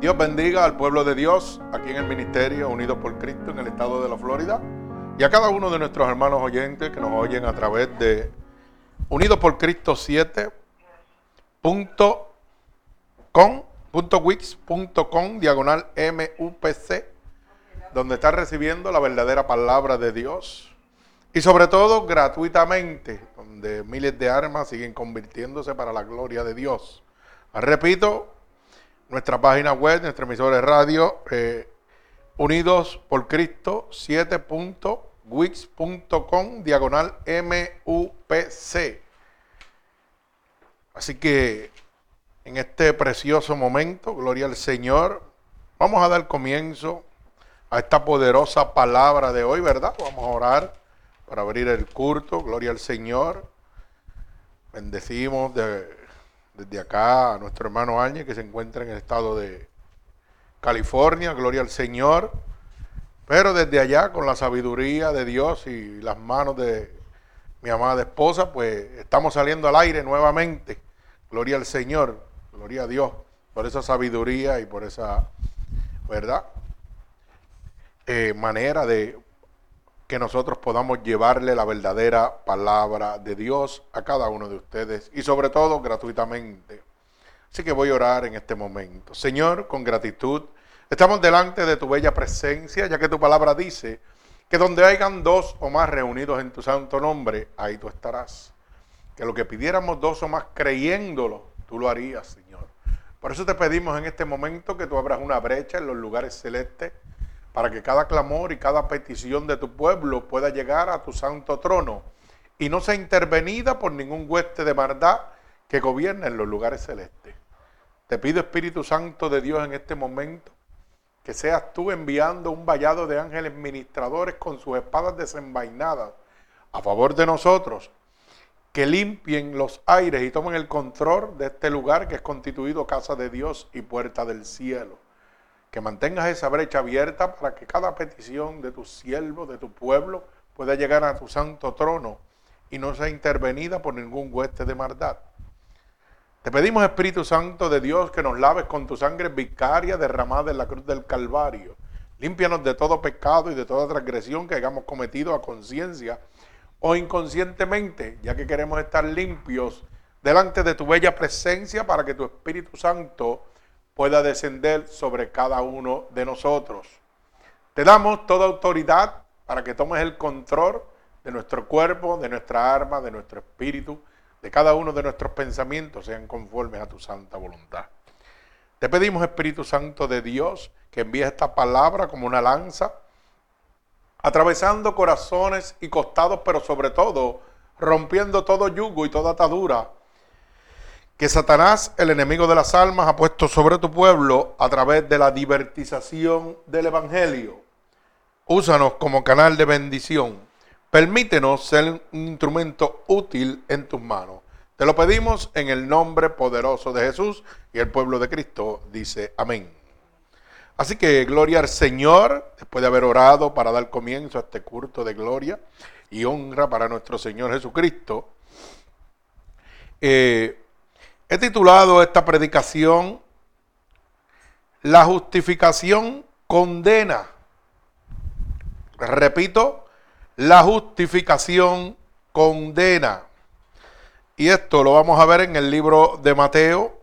Dios bendiga al pueblo de Dios aquí en el Ministerio Unidos por Cristo en el estado de la Florida y a cada uno de nuestros hermanos oyentes que nos oyen a través de Unidos por Cristo 7.com.wix.com diagonal MUPC donde está recibiendo la verdadera palabra de Dios y sobre todo gratuitamente donde miles de armas siguen convirtiéndose para la gloria de Dios. Repito, nuestra página web, nuestra emisora de radio, eh, Unidos por Cristo 7.wix.com, diagonal MUPC. Así que en este precioso momento, gloria al Señor, vamos a dar comienzo a esta poderosa palabra de hoy, ¿verdad? Vamos a orar para abrir el culto, gloria al Señor. Bendecimos de desde acá a nuestro hermano Áñez que se encuentra en el estado de California, gloria al Señor. Pero desde allá, con la sabiduría de Dios y las manos de mi amada esposa, pues estamos saliendo al aire nuevamente. Gloria al Señor, gloria a Dios por esa sabiduría y por esa, ¿verdad? Eh, manera de que nosotros podamos llevarle la verdadera palabra de Dios a cada uno de ustedes y sobre todo gratuitamente. Así que voy a orar en este momento. Señor, con gratitud, estamos delante de tu bella presencia, ya que tu palabra dice que donde hayan dos o más reunidos en tu santo nombre, ahí tú estarás. Que lo que pidiéramos dos o más creyéndolo, tú lo harías, Señor. Por eso te pedimos en este momento que tú abras una brecha en los lugares celestes para que cada clamor y cada petición de tu pueblo pueda llegar a tu santo trono y no sea intervenida por ningún hueste de maldad que gobierna en los lugares celestes. Te pido Espíritu Santo de Dios en este momento que seas tú enviando un vallado de ángeles ministradores con sus espadas desenvainadas a favor de nosotros, que limpien los aires y tomen el control de este lugar que es constituido casa de Dios y puerta del cielo que mantengas esa brecha abierta para que cada petición de tu siervo, de tu pueblo, pueda llegar a tu santo trono y no sea intervenida por ningún hueste de maldad. Te pedimos, Espíritu Santo de Dios, que nos laves con tu sangre vicaria derramada en la cruz del Calvario. Límpianos de todo pecado y de toda transgresión que hayamos cometido a conciencia o inconscientemente, ya que queremos estar limpios delante de tu bella presencia para que tu Espíritu Santo pueda descender sobre cada uno de nosotros. Te damos toda autoridad para que tomes el control de nuestro cuerpo, de nuestra arma, de nuestro espíritu, de cada uno de nuestros pensamientos, sean conformes a tu santa voluntad. Te pedimos, Espíritu Santo de Dios, que envíes esta palabra como una lanza, atravesando corazones y costados, pero sobre todo rompiendo todo yugo y toda atadura que Satanás, el enemigo de las almas, ha puesto sobre tu pueblo a través de la divertización del Evangelio. Úsanos como canal de bendición. Permítenos ser un instrumento útil en tus manos. Te lo pedimos en el nombre poderoso de Jesús y el pueblo de Cristo dice amén. Así que gloria al Señor, después de haber orado para dar comienzo a este culto de gloria y honra para nuestro Señor Jesucristo. Eh, He titulado esta predicación La justificación condena. Repito, la justificación condena. Y esto lo vamos a ver en el libro de Mateo,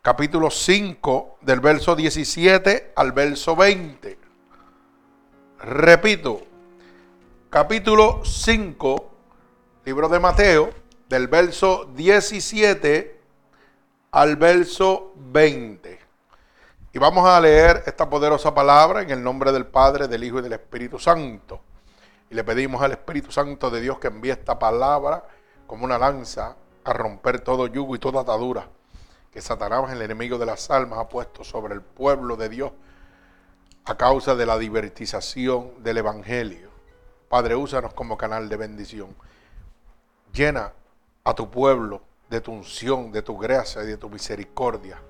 capítulo 5, del verso 17 al verso 20. Repito, capítulo 5, libro de Mateo, del verso 17 al verso 20. Y vamos a leer esta poderosa palabra en el nombre del Padre, del Hijo y del Espíritu Santo. Y le pedimos al Espíritu Santo de Dios que envíe esta palabra como una lanza a romper todo yugo y toda atadura que Satanás, el enemigo de las almas, ha puesto sobre el pueblo de Dios a causa de la divertización del Evangelio. Padre, úsanos como canal de bendición. Llena a tu pueblo de tu unción, de tu gracia y de tu misericordia.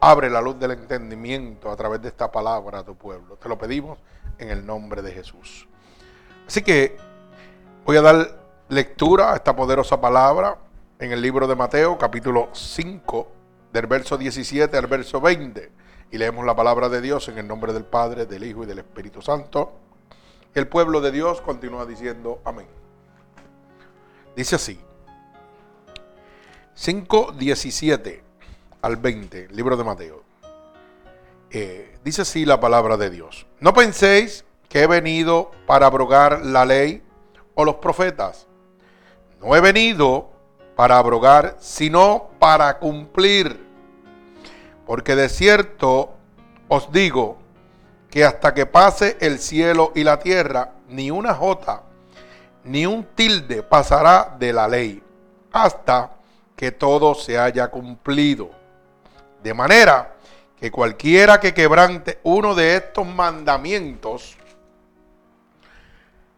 Abre la luz del entendimiento a través de esta palabra a tu pueblo. Te lo pedimos en el nombre de Jesús. Así que voy a dar lectura a esta poderosa palabra en el libro de Mateo, capítulo 5, del verso 17 al verso 20. y leemos la palabra de Dios en el nombre del Padre, del Hijo y del Espíritu Santo. El pueblo de Dios continúa diciendo amén. Dice así, 5, 17 al 20, libro de Mateo. Eh, dice así la palabra de Dios. No penséis que he venido para abrogar la ley o los profetas. No he venido para abrogar, sino para cumplir. Porque de cierto os digo que hasta que pase el cielo y la tierra, ni una jota, ni un tilde pasará de la ley, hasta que todo se haya cumplido. De manera que cualquiera que quebrante uno de estos mandamientos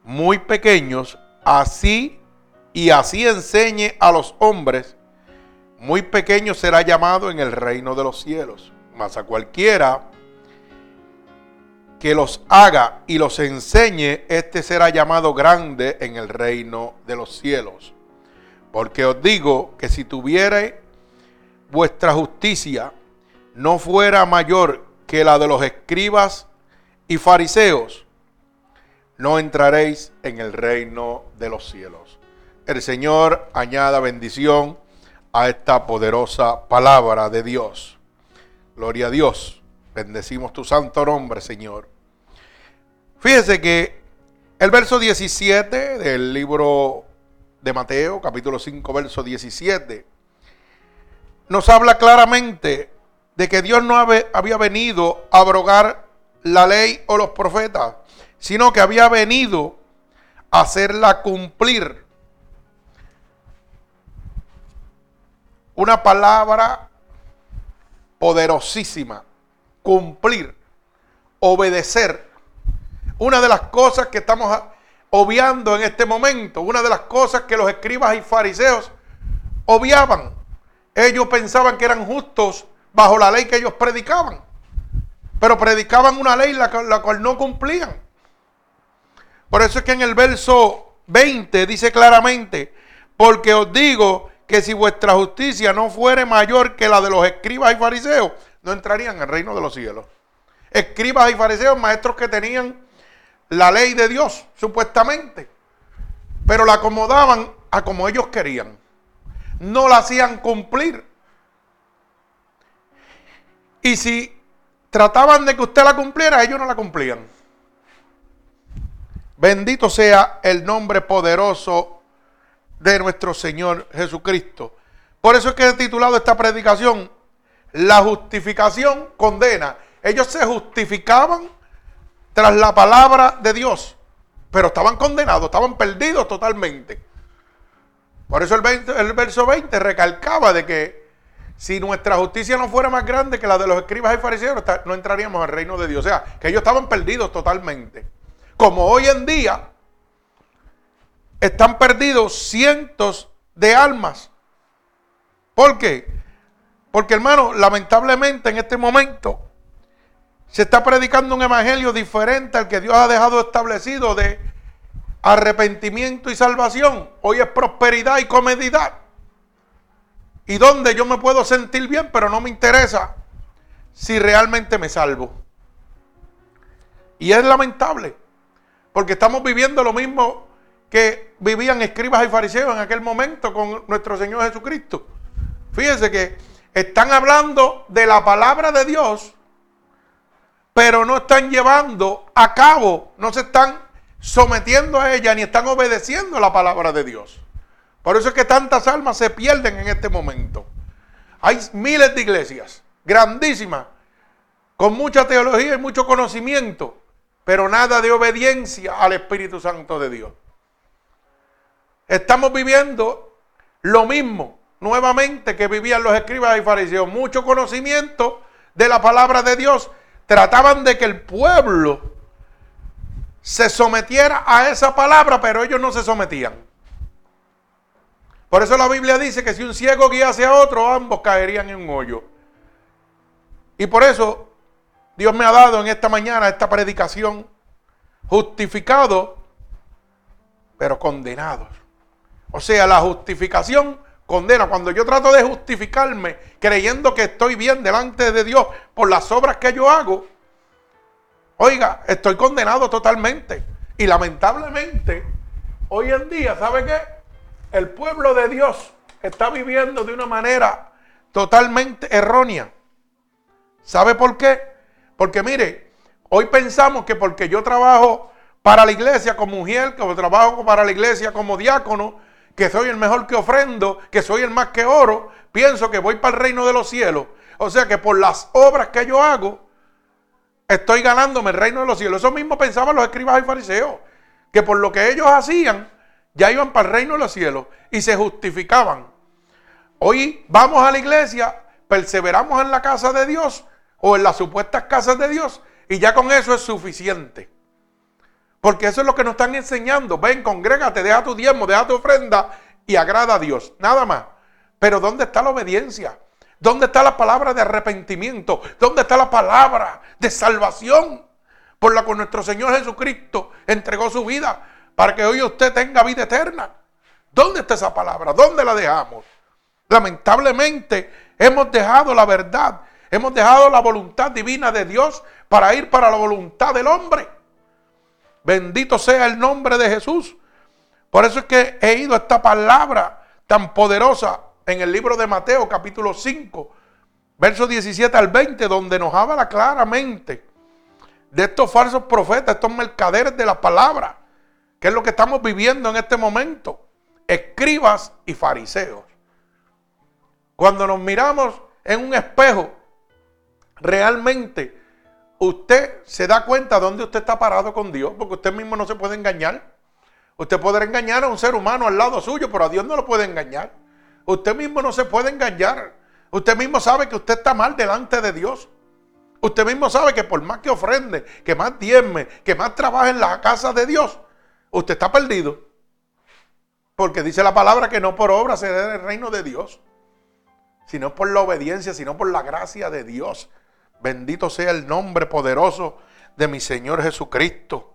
muy pequeños, así y así enseñe a los hombres, muy pequeño será llamado en el reino de los cielos. Mas a cualquiera que los haga y los enseñe, este será llamado grande en el reino de los cielos. Porque os digo que si tuviere vuestra justicia no fuera mayor que la de los escribas y fariseos, no entraréis en el reino de los cielos. El Señor añada bendición a esta poderosa palabra de Dios. Gloria a Dios. Bendecimos tu santo nombre, Señor. Fíjese que el verso 17 del libro de Mateo, capítulo 5, verso 17, nos habla claramente de que Dios no había venido a abrogar la ley o los profetas, sino que había venido a hacerla cumplir. Una palabra poderosísima, cumplir, obedecer. Una de las cosas que estamos obviando en este momento, una de las cosas que los escribas y fariseos obviaban. Ellos pensaban que eran justos bajo la ley que ellos predicaban. Pero predicaban una ley la, la cual no cumplían. Por eso es que en el verso 20 dice claramente, porque os digo que si vuestra justicia no fuere mayor que la de los escribas y fariseos, no entrarían en el reino de los cielos. Escribas y fariseos, maestros que tenían la ley de Dios, supuestamente, pero la acomodaban a como ellos querían. No la hacían cumplir. Y si trataban de que usted la cumpliera, ellos no la cumplían. Bendito sea el nombre poderoso de nuestro Señor Jesucristo. Por eso es que he titulado esta predicación, La justificación condena. Ellos se justificaban tras la palabra de Dios, pero estaban condenados, estaban perdidos totalmente. Por eso el, el verso 20 recalcaba de que si nuestra justicia no fuera más grande que la de los escribas y fariseos, no entraríamos al reino de Dios. O sea, que ellos estaban perdidos totalmente. Como hoy en día están perdidos cientos de almas. ¿Por qué? Porque hermano, lamentablemente en este momento se está predicando un evangelio diferente al que Dios ha dejado establecido de arrepentimiento y salvación. Hoy es prosperidad y comedidad y donde yo me puedo sentir bien, pero no me interesa si realmente me salvo. Y es lamentable, porque estamos viviendo lo mismo que vivían escribas y fariseos en aquel momento con nuestro Señor Jesucristo. Fíjense que están hablando de la palabra de Dios, pero no están llevando a cabo, no se están sometiendo a ella ni están obedeciendo la palabra de Dios. Por eso es que tantas almas se pierden en este momento. Hay miles de iglesias, grandísimas, con mucha teología y mucho conocimiento, pero nada de obediencia al Espíritu Santo de Dios. Estamos viviendo lo mismo nuevamente que vivían los escribas y fariseos. Mucho conocimiento de la palabra de Dios. Trataban de que el pueblo se sometiera a esa palabra, pero ellos no se sometían. Por eso la Biblia dice que si un ciego guiase a otro, ambos caerían en un hoyo. Y por eso Dios me ha dado en esta mañana esta predicación, justificado, pero condenados. O sea, la justificación condena. Cuando yo trato de justificarme creyendo que estoy bien delante de Dios por las obras que yo hago, oiga, estoy condenado totalmente. Y lamentablemente, hoy en día, ¿sabe qué? El pueblo de Dios está viviendo de una manera totalmente errónea. ¿Sabe por qué? Porque mire, hoy pensamos que porque yo trabajo para la iglesia como mujer, que trabajo para la iglesia como diácono, que soy el mejor que ofrendo, que soy el más que oro, pienso que voy para el reino de los cielos. O sea que por las obras que yo hago, estoy ganándome el reino de los cielos. Eso mismo pensaban los escribas y fariseos, que por lo que ellos hacían, ya iban para el reino de los cielos y se justificaban. Hoy vamos a la iglesia, perseveramos en la casa de Dios o en las supuestas casas de Dios y ya con eso es suficiente. Porque eso es lo que nos están enseñando. Ven, congrégate, deja tu diezmo, deja tu ofrenda y agrada a Dios. Nada más. Pero ¿dónde está la obediencia? ¿Dónde está la palabra de arrepentimiento? ¿Dónde está la palabra de salvación? Por la que nuestro Señor Jesucristo entregó su vida para que hoy usted tenga vida eterna. ¿Dónde está esa palabra? ¿Dónde la dejamos? Lamentablemente hemos dejado la verdad, hemos dejado la voluntad divina de Dios para ir para la voluntad del hombre. Bendito sea el nombre de Jesús. Por eso es que he ido a esta palabra tan poderosa en el libro de Mateo capítulo 5, versos 17 al 20, donde nos habla claramente de estos falsos profetas, estos mercaderes de la palabra, que es lo que estamos viviendo en este momento, escribas y fariseos. Cuando nos miramos en un espejo, realmente usted se da cuenta dónde usted está parado con Dios, porque usted mismo no se puede engañar. Usted podrá engañar a un ser humano al lado suyo, pero a Dios no lo puede engañar. Usted mismo no se puede engañar. Usted mismo sabe que usted está mal delante de Dios. Usted mismo sabe que por más que ofrende, que más diezme, que más trabaje en la casa de Dios, usted está perdido. Porque dice la palabra que no por obra se dé el reino de Dios, sino por la obediencia, sino por la gracia de Dios. Bendito sea el nombre poderoso de mi Señor Jesucristo.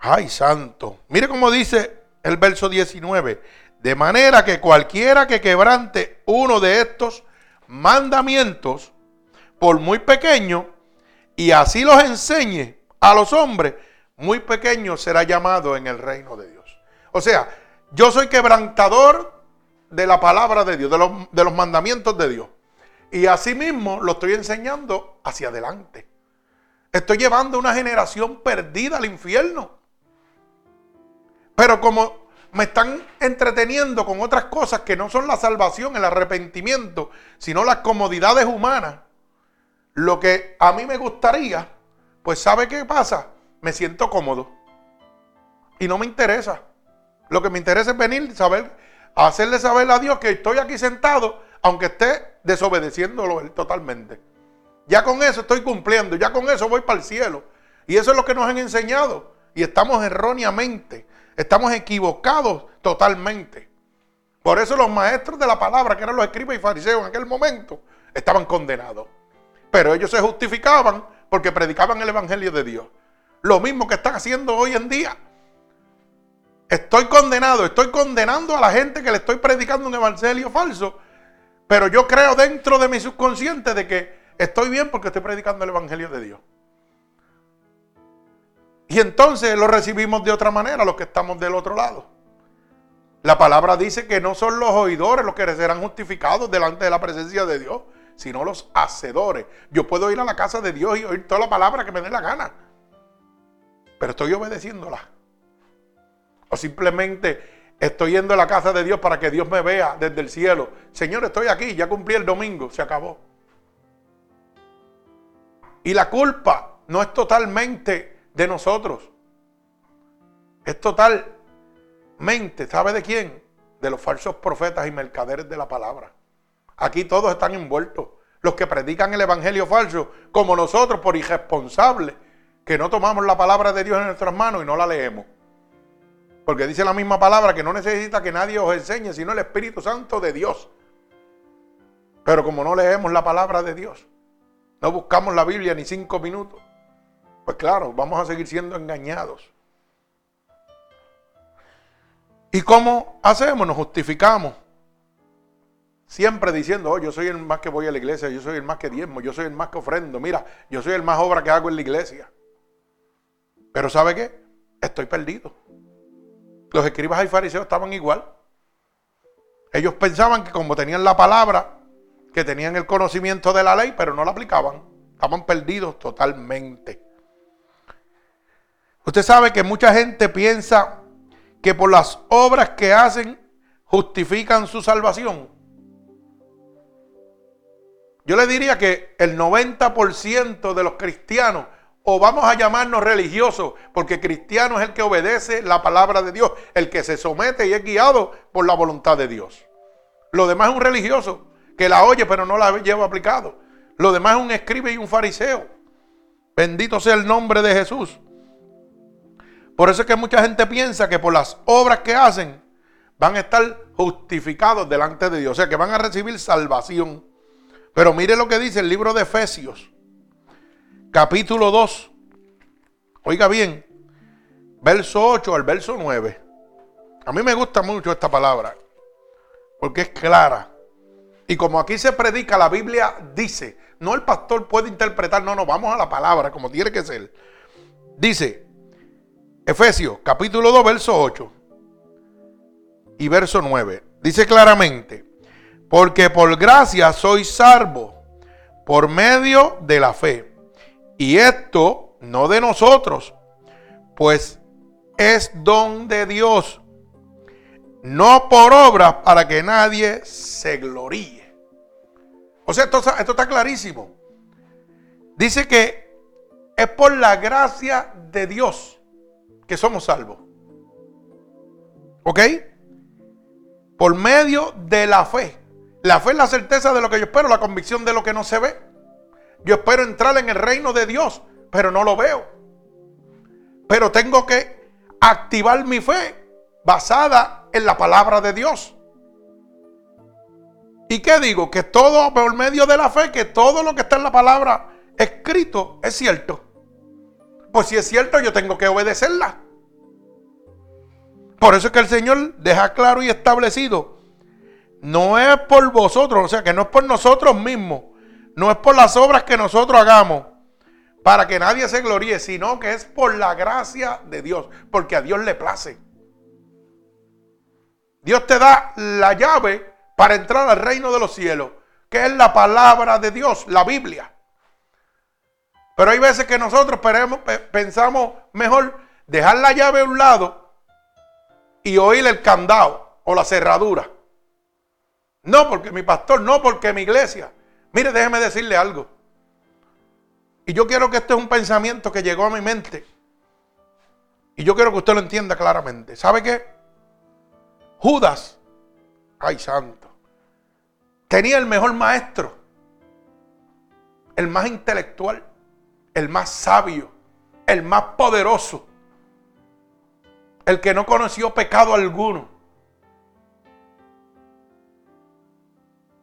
Ay, santo. Mire cómo dice el verso 19. De manera que cualquiera que quebrante uno de estos mandamientos, por muy pequeño, y así los enseñe a los hombres, muy pequeño será llamado en el reino de Dios. O sea, yo soy quebrantador de la palabra de Dios, de los, de los mandamientos de Dios. Y asimismo lo estoy enseñando hacia adelante. Estoy llevando una generación perdida al infierno. Pero como me están entreteniendo con otras cosas que no son la salvación, el arrepentimiento, sino las comodidades humanas, lo que a mí me gustaría, pues ¿sabe qué pasa? Me siento cómodo. Y no me interesa. Lo que me interesa es venir, saber, hacerle saber a Dios que estoy aquí sentado aunque esté desobedeciéndolo él totalmente. Ya con eso estoy cumpliendo, ya con eso voy para el cielo. Y eso es lo que nos han enseñado. Y estamos erróneamente, estamos equivocados totalmente. Por eso los maestros de la palabra, que eran los escribas y fariseos en aquel momento, estaban condenados. Pero ellos se justificaban porque predicaban el Evangelio de Dios. Lo mismo que están haciendo hoy en día. Estoy condenado, estoy condenando a la gente que le estoy predicando un evangelio falso pero yo creo dentro de mi subconsciente de que estoy bien porque estoy predicando el Evangelio de Dios. Y entonces lo recibimos de otra manera los que estamos del otro lado. La palabra dice que no son los oidores los que serán justificados delante de la presencia de Dios, sino los hacedores. Yo puedo ir a la casa de Dios y oír toda la palabra que me dé la gana, pero estoy obedeciéndola. O simplemente Estoy yendo a la casa de Dios para que Dios me vea desde el cielo. Señor, estoy aquí, ya cumplí el domingo, se acabó. Y la culpa no es totalmente de nosotros. Es totalmente, ¿sabe de quién? De los falsos profetas y mercaderes de la palabra. Aquí todos están envueltos. Los que predican el evangelio falso, como nosotros por irresponsables, que no tomamos la palabra de Dios en nuestras manos y no la leemos. Porque dice la misma palabra que no necesita que nadie os enseñe, sino el Espíritu Santo de Dios. Pero como no leemos la palabra de Dios, no buscamos la Biblia ni cinco minutos, pues claro, vamos a seguir siendo engañados. ¿Y cómo hacemos? Nos justificamos Siempre diciendo, oh, yo soy el más que voy a la iglesia, yo soy el más que diezmo, yo soy el más que ofrendo, mira, yo soy el más obra que hago en la iglesia. Pero ¿sabe qué? Estoy perdido. Los escribas y fariseos estaban igual. Ellos pensaban que como tenían la palabra, que tenían el conocimiento de la ley, pero no la aplicaban. Estaban perdidos totalmente. Usted sabe que mucha gente piensa que por las obras que hacen justifican su salvación. Yo le diría que el 90% de los cristianos, o vamos a llamarnos religiosos, porque cristiano es el que obedece la palabra de Dios, el que se somete y es guiado por la voluntad de Dios. Lo demás es un religioso que la oye pero no la lleva aplicado. Lo demás es un escribe y un fariseo. Bendito sea el nombre de Jesús. Por eso es que mucha gente piensa que por las obras que hacen van a estar justificados delante de Dios, o sea que van a recibir salvación. Pero mire lo que dice el libro de Efesios, capítulo 2. Oiga bien, verso 8 al verso 9. A mí me gusta mucho esta palabra, porque es clara. Y como aquí se predica, la Biblia dice, no el pastor puede interpretar, no, no, vamos a la palabra como tiene que ser. Dice, Efesios capítulo 2, verso 8 y verso 9. Dice claramente, porque por gracia soy salvo por medio de la fe. Y esto no de nosotros, pues es don de Dios, no por obras para que nadie se gloríe. O sea, esto, esto está clarísimo. Dice que es por la gracia de Dios que somos salvos. ¿Ok? Por medio de la fe. La fe es la certeza de lo que yo espero, la convicción de lo que no se ve. Yo espero entrar en el reino de Dios, pero no lo veo. Pero tengo que activar mi fe basada en la palabra de Dios. ¿Y qué digo? Que todo por medio de la fe, que todo lo que está en la palabra escrito es cierto. Pues si es cierto, yo tengo que obedecerla. Por eso es que el Señor deja claro y establecido no es por vosotros, o sea, que no es por nosotros mismos, no es por las obras que nosotros hagamos para que nadie se gloríe, sino que es por la gracia de Dios, porque a Dios le place. Dios te da la llave para entrar al reino de los cielos, que es la palabra de Dios, la Biblia. Pero hay veces que nosotros pensamos mejor dejar la llave a un lado y oír el candado o la cerradura. No porque mi pastor, no porque mi iglesia. Mire, déjeme decirle algo. Y yo quiero que este es un pensamiento que llegó a mi mente. Y yo quiero que usted lo entienda claramente. ¿Sabe qué? Judas, ay santo, tenía el mejor maestro, el más intelectual, el más sabio, el más poderoso, el que no conoció pecado alguno.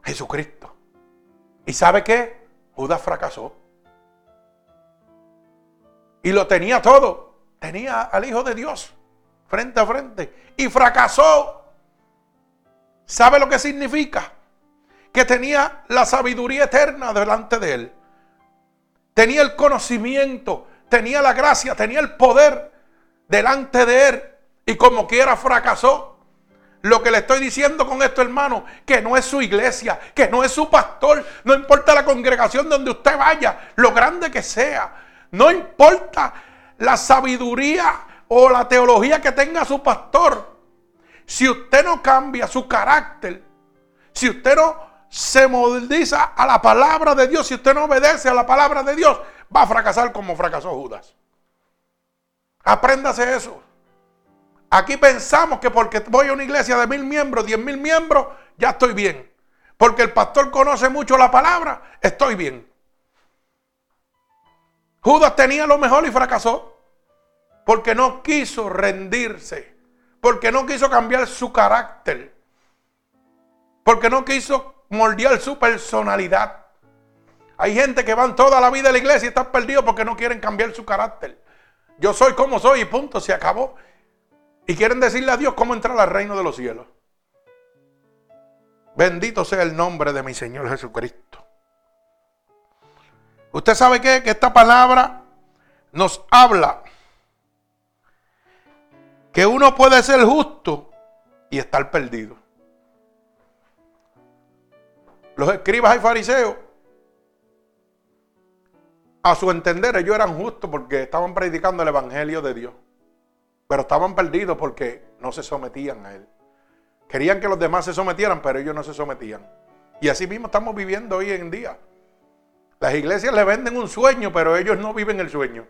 Jesucristo. ¿Y sabe qué? Judas fracasó. Y lo tenía todo. Tenía al Hijo de Dios frente a frente. Y fracasó. ¿Sabe lo que significa? Que tenía la sabiduría eterna delante de él. Tenía el conocimiento, tenía la gracia, tenía el poder delante de él. Y como quiera fracasó. Lo que le estoy diciendo con esto, hermano, que no es su iglesia, que no es su pastor, no importa la congregación donde usted vaya, lo grande que sea, no importa la sabiduría o la teología que tenga su pastor. Si usted no cambia su carácter, si usted no se moldiza a la palabra de Dios, si usted no obedece a la palabra de Dios, va a fracasar como fracasó Judas. Apréndase eso. Aquí pensamos que porque voy a una iglesia de mil miembros, diez mil miembros, ya estoy bien. Porque el pastor conoce mucho la palabra, estoy bien. Judas tenía lo mejor y fracasó. Porque no quiso rendirse. Porque no quiso cambiar su carácter. Porque no quiso moldear su personalidad. Hay gente que van toda la vida a la iglesia y están perdidos porque no quieren cambiar su carácter. Yo soy como soy y punto, se acabó. Y quieren decirle a Dios cómo entrar al reino de los cielos. Bendito sea el nombre de mi Señor Jesucristo. Usted sabe qué? que esta palabra nos habla que uno puede ser justo y estar perdido. Los escribas y fariseos, a su entender, ellos eran justos porque estaban predicando el Evangelio de Dios. Pero estaban perdidos porque no se sometían a Él. Querían que los demás se sometieran, pero ellos no se sometían. Y así mismo estamos viviendo hoy en día. Las iglesias le venden un sueño, pero ellos no viven el sueño.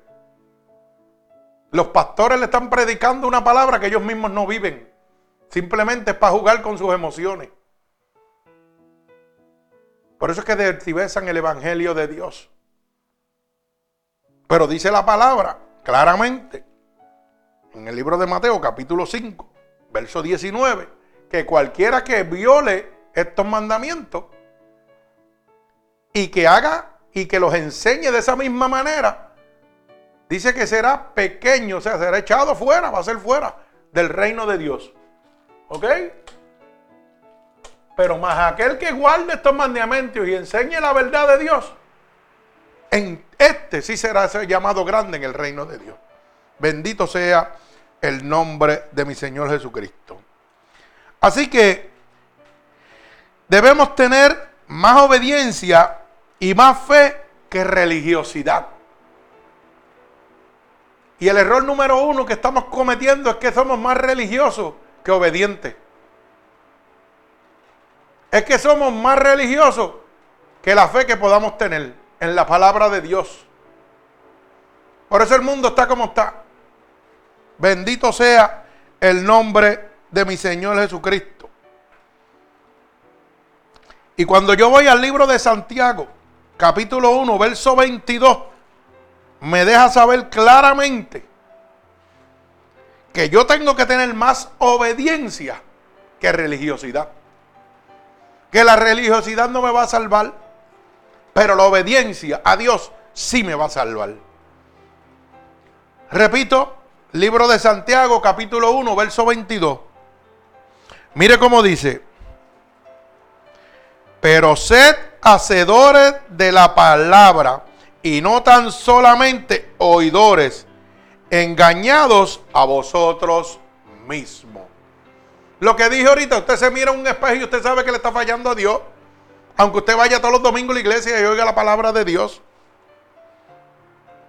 Los pastores le están predicando una palabra que ellos mismos no viven. Simplemente es para jugar con sus emociones. Por eso es que dertibesan el Evangelio de Dios. Pero dice la palabra claramente en el libro de Mateo capítulo 5, verso 19, que cualquiera que viole estos mandamientos y que haga y que los enseñe de esa misma manera, dice que será pequeño, o sea, será echado fuera, va a ser fuera del reino de Dios. ¿Ok? Pero más aquel que guarde estos mandamientos y enseñe la verdad de Dios, en este sí será llamado grande en el reino de Dios. Bendito sea el nombre de mi Señor Jesucristo. Así que debemos tener más obediencia y más fe que religiosidad. Y el error número uno que estamos cometiendo es que somos más religiosos que obedientes. Es que somos más religiosos que la fe que podamos tener en la palabra de Dios. Por eso el mundo está como está. Bendito sea el nombre de mi Señor Jesucristo. Y cuando yo voy al libro de Santiago, capítulo 1, verso 22, me deja saber claramente que yo tengo que tener más obediencia que religiosidad. Que la religiosidad no me va a salvar, pero la obediencia a Dios sí me va a salvar. Repito, libro de Santiago, capítulo 1, verso 22. Mire cómo dice, pero sed hacedores de la palabra y no tan solamente oidores, engañados a vosotros mismos. Lo que dije ahorita, usted se mira en un espejo y usted sabe que le está fallando a Dios. Aunque usted vaya todos los domingos a la iglesia y oiga la palabra de Dios.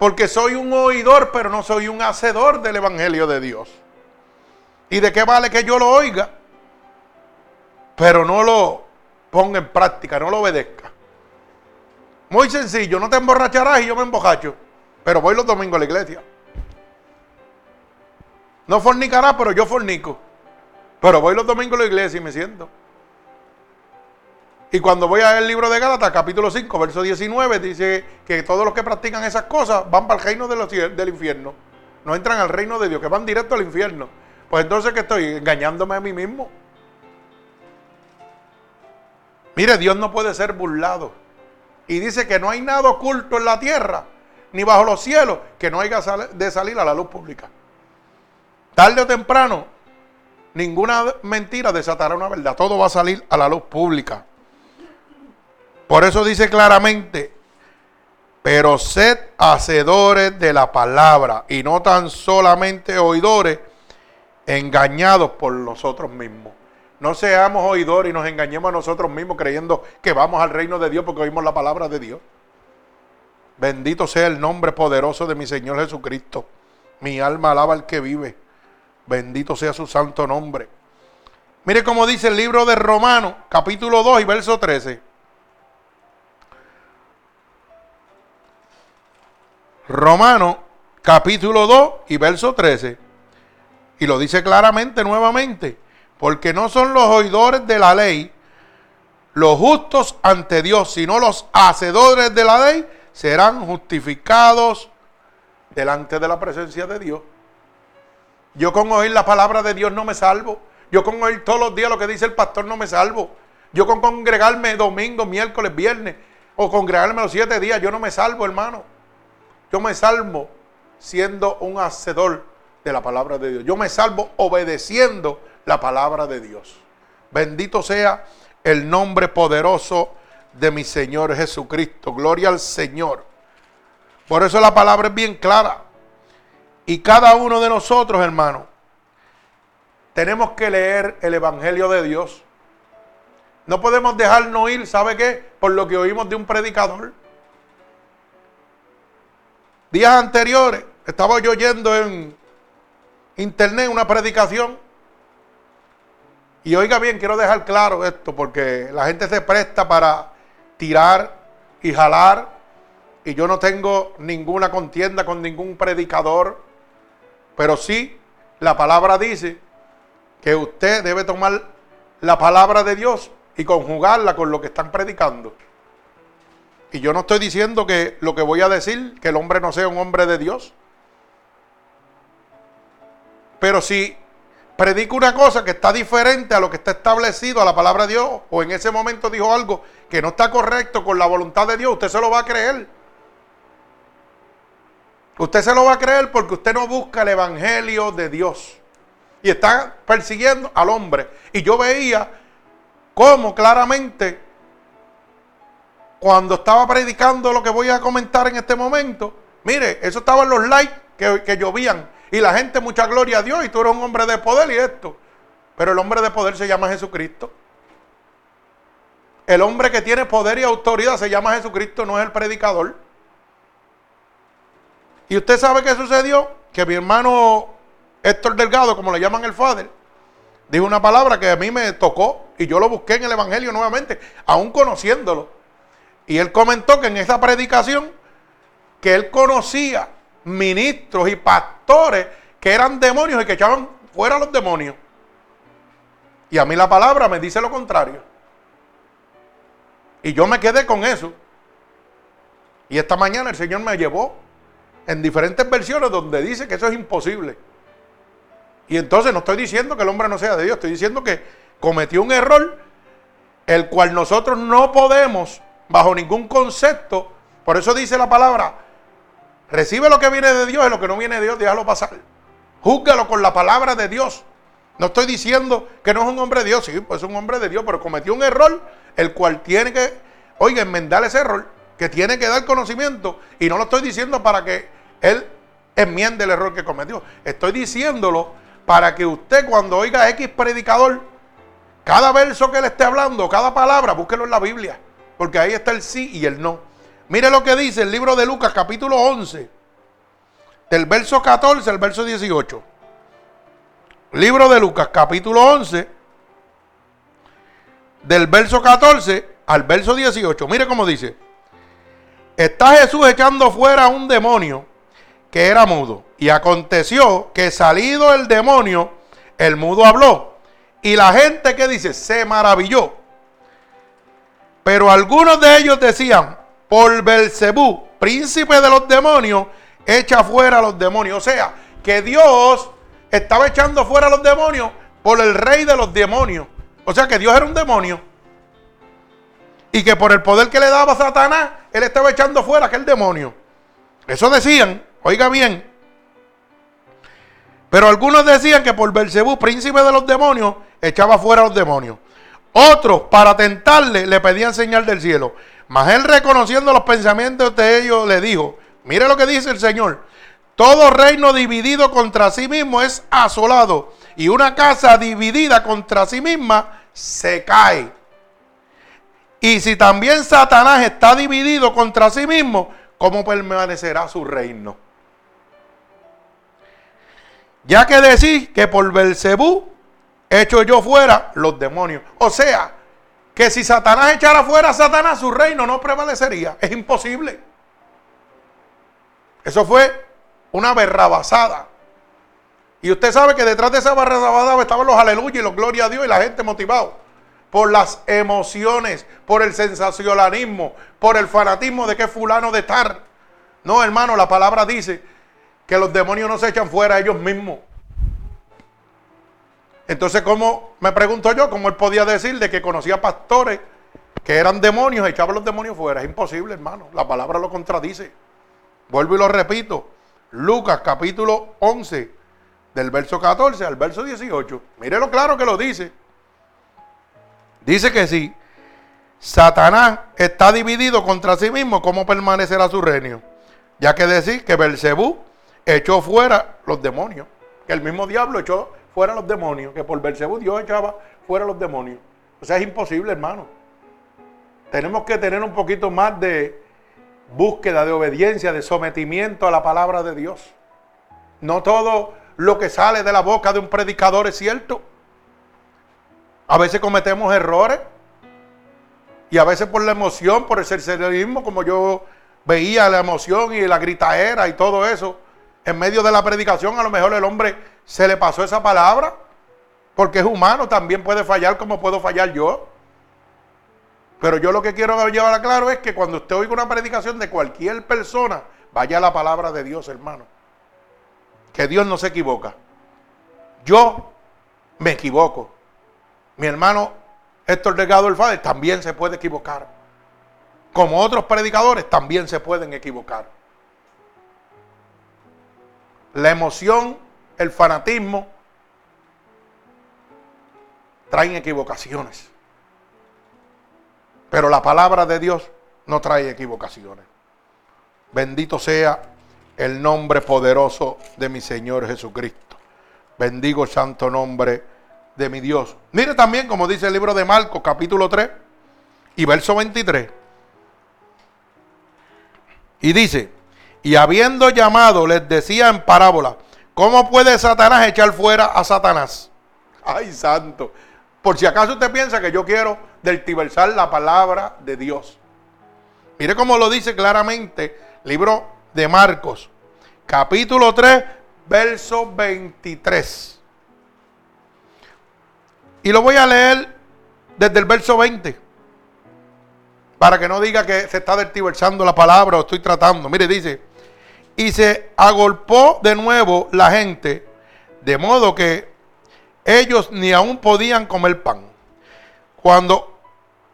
Porque soy un oidor, pero no soy un hacedor del Evangelio de Dios. ¿Y de qué vale que yo lo oiga? Pero no lo ponga en práctica, no lo obedezca. Muy sencillo, no te emborracharás y yo me embojacho. Pero voy los domingos a la iglesia. No fornicarás, pero yo fornico. Pero voy los domingos a la iglesia y me siento. Y cuando voy al libro de Gálatas, capítulo 5, verso 19, dice que todos los que practican esas cosas van para el reino del infierno. No entran al reino de Dios, que van directo al infierno. Pues entonces, ¿qué estoy? Engañándome a mí mismo. Mire, Dios no puede ser burlado. Y dice que no hay nada oculto en la tierra, ni bajo los cielos, que no haya de salir a la luz pública. Tarde o temprano, ninguna mentira desatará una verdad. Todo va a salir a la luz pública. Por eso dice claramente, pero sed hacedores de la palabra y no tan solamente oidores, engañados por nosotros mismos. No seamos oidores y nos engañemos a nosotros mismos creyendo que vamos al reino de Dios porque oímos la palabra de Dios. Bendito sea el nombre poderoso de mi Señor Jesucristo. Mi alma alaba al que vive. Bendito sea su santo nombre. Mire cómo dice el libro de Romanos, capítulo 2 y verso 13. Romanos, capítulo 2 y verso 13. Y lo dice claramente nuevamente porque no son los oidores de la ley los justos ante Dios, sino los hacedores de la ley serán justificados delante de la presencia de Dios. Yo con oír la palabra de Dios no me salvo. Yo con oír todos los días lo que dice el pastor no me salvo. Yo con congregarme domingo, miércoles, viernes o congregarme los siete días, yo no me salvo, hermano. Yo me salvo siendo un hacedor de la palabra de Dios. Yo me salvo obedeciendo la palabra de Dios. Bendito sea el nombre poderoso de mi Señor Jesucristo. Gloria al Señor. Por eso la palabra es bien clara. Y cada uno de nosotros, hermano, tenemos que leer el Evangelio de Dios. No podemos dejarnos ir, ¿sabe qué? Por lo que oímos de un predicador. Días anteriores estaba yo oyendo en internet una predicación. Y oiga bien, quiero dejar claro esto porque la gente se presta para tirar y jalar. Y yo no tengo ninguna contienda con ningún predicador. Pero sí, la palabra dice que usted debe tomar la palabra de Dios y conjugarla con lo que están predicando. Y yo no estoy diciendo que lo que voy a decir, que el hombre no sea un hombre de Dios. Pero si predico una cosa que está diferente a lo que está establecido a la palabra de Dios, o en ese momento dijo algo que no está correcto con la voluntad de Dios, usted se lo va a creer. Usted se lo va a creer porque usted no busca el evangelio de Dios. Y está persiguiendo al hombre. Y yo veía cómo claramente cuando estaba predicando lo que voy a comentar en este momento, mire, eso estaba en los likes que, llovían. Y la gente, mucha gloria a Dios, y tú eres un hombre de poder y esto. Pero el hombre de poder se llama Jesucristo. El hombre que tiene poder y autoridad se llama Jesucristo, no es el predicador. Y usted sabe qué sucedió, que mi hermano Héctor Delgado, como le llaman el Father, dijo una palabra que a mí me tocó y yo lo busqué en el Evangelio nuevamente, aún conociéndolo. Y él comentó que en esa predicación que él conocía ministros y pastores que eran demonios y que echaban fuera los demonios. Y a mí la palabra me dice lo contrario. Y yo me quedé con eso. Y esta mañana el Señor me llevó en diferentes versiones donde dice que eso es imposible. Y entonces no estoy diciendo que el hombre no sea de Dios, estoy diciendo que cometió un error el cual nosotros no podemos bajo ningún concepto. Por eso dice la palabra, recibe lo que viene de Dios y lo que no viene de Dios, déjalo pasar. Júzgalo con la palabra de Dios. No estoy diciendo que no es un hombre de Dios, sí, pues es un hombre de Dios, pero cometió un error, el cual tiene que, oiga, enmendar ese error, que tiene que dar conocimiento. Y no lo estoy diciendo para que él enmiende el error que cometió. Estoy diciéndolo para que usted cuando oiga X predicador, cada verso que le esté hablando, cada palabra, búsquelo en la Biblia. Porque ahí está el sí y el no. Mire lo que dice el libro de Lucas capítulo 11, del verso 14 al verso 18. Libro de Lucas capítulo 11, del verso 14 al verso 18. Mire cómo dice. Está Jesús echando fuera a un demonio que era mudo. Y aconteció que salido el demonio, el mudo habló. Y la gente que dice, se maravilló. Pero algunos de ellos decían, por Belcebú, príncipe de los demonios, echa fuera a los demonios. O sea, que Dios estaba echando fuera a los demonios por el rey de los demonios. O sea, que Dios era un demonio. Y que por el poder que le daba Satanás, él estaba echando fuera aquel demonio. Eso decían, oiga bien. Pero algunos decían que por Belcebú, príncipe de los demonios, echaba fuera a los demonios. Otros, para tentarle, le pedían señal del cielo. Mas él, reconociendo los pensamientos de ellos, le dijo: Mire lo que dice el Señor. Todo reino dividido contra sí mismo es asolado. Y una casa dividida contra sí misma se cae. Y si también Satanás está dividido contra sí mismo, ¿cómo permanecerá su reino? Ya que decís que por Belcebú hecho yo fuera los demonios. O sea, que si Satanás echara fuera a Satanás, su reino no prevalecería. Es imposible. Eso fue una berrabasada. Y usted sabe que detrás de esa berrabasada estaban los aleluya y los gloria a Dios y la gente motivado por las emociones, por el sensacionalismo, por el fanatismo de que fulano de estar. No, hermano, la palabra dice que los demonios no se echan fuera ellos mismos. Entonces, ¿cómo, me pregunto yo, cómo él podía decir de que conocía pastores que eran demonios, echaban los demonios fuera? Es imposible, hermano. La palabra lo contradice. Vuelvo y lo repito. Lucas capítulo 11, del verso 14 al verso 18. Mire lo claro que lo dice. Dice que si Satanás está dividido contra sí mismo, ¿cómo permanecerá su reino? Ya que decir que Belcebú echó fuera los demonios, que el mismo diablo echó fuera los demonios, que por Belcebú Dios echaba fuera los demonios. O sea, es imposible, hermano. Tenemos que tener un poquito más de búsqueda, de obediencia, de sometimiento a la palabra de Dios. No todo lo que sale de la boca de un predicador es cierto. A veces cometemos errores. Y a veces por la emoción, por el sensacionalismo, como yo veía la emoción y la gritaera y todo eso, en medio de la predicación, a lo mejor el hombre se le pasó esa palabra, porque es humano, también puede fallar como puedo fallar yo. Pero yo lo que quiero llevar a claro es que cuando usted oiga una predicación de cualquier persona, vaya a la palabra de Dios, hermano. Que Dios no se equivoca. Yo me equivoco. Mi hermano Héctor Delgado el Padre también se puede equivocar. Como otros predicadores también se pueden equivocar. La emoción, el fanatismo, traen equivocaciones. Pero la palabra de Dios no trae equivocaciones. Bendito sea el nombre poderoso de mi Señor Jesucristo. Bendigo el santo nombre de mi Dios. Mire también como dice el libro de Marcos capítulo 3 y verso 23. Y dice, y habiendo llamado les decía en parábola, ¿cómo puede Satanás echar fuera a Satanás? Ay, santo. Por si acaso usted piensa que yo quiero deltiversar la palabra de Dios. Mire cómo lo dice claramente libro de Marcos, capítulo 3, verso 23. Y lo voy a leer desde el verso 20. Para que no diga que se está deltiversando la palabra o estoy tratando. Mire, dice, y se agolpó de nuevo la gente, de modo que ellos ni aún podían comer pan. Cuando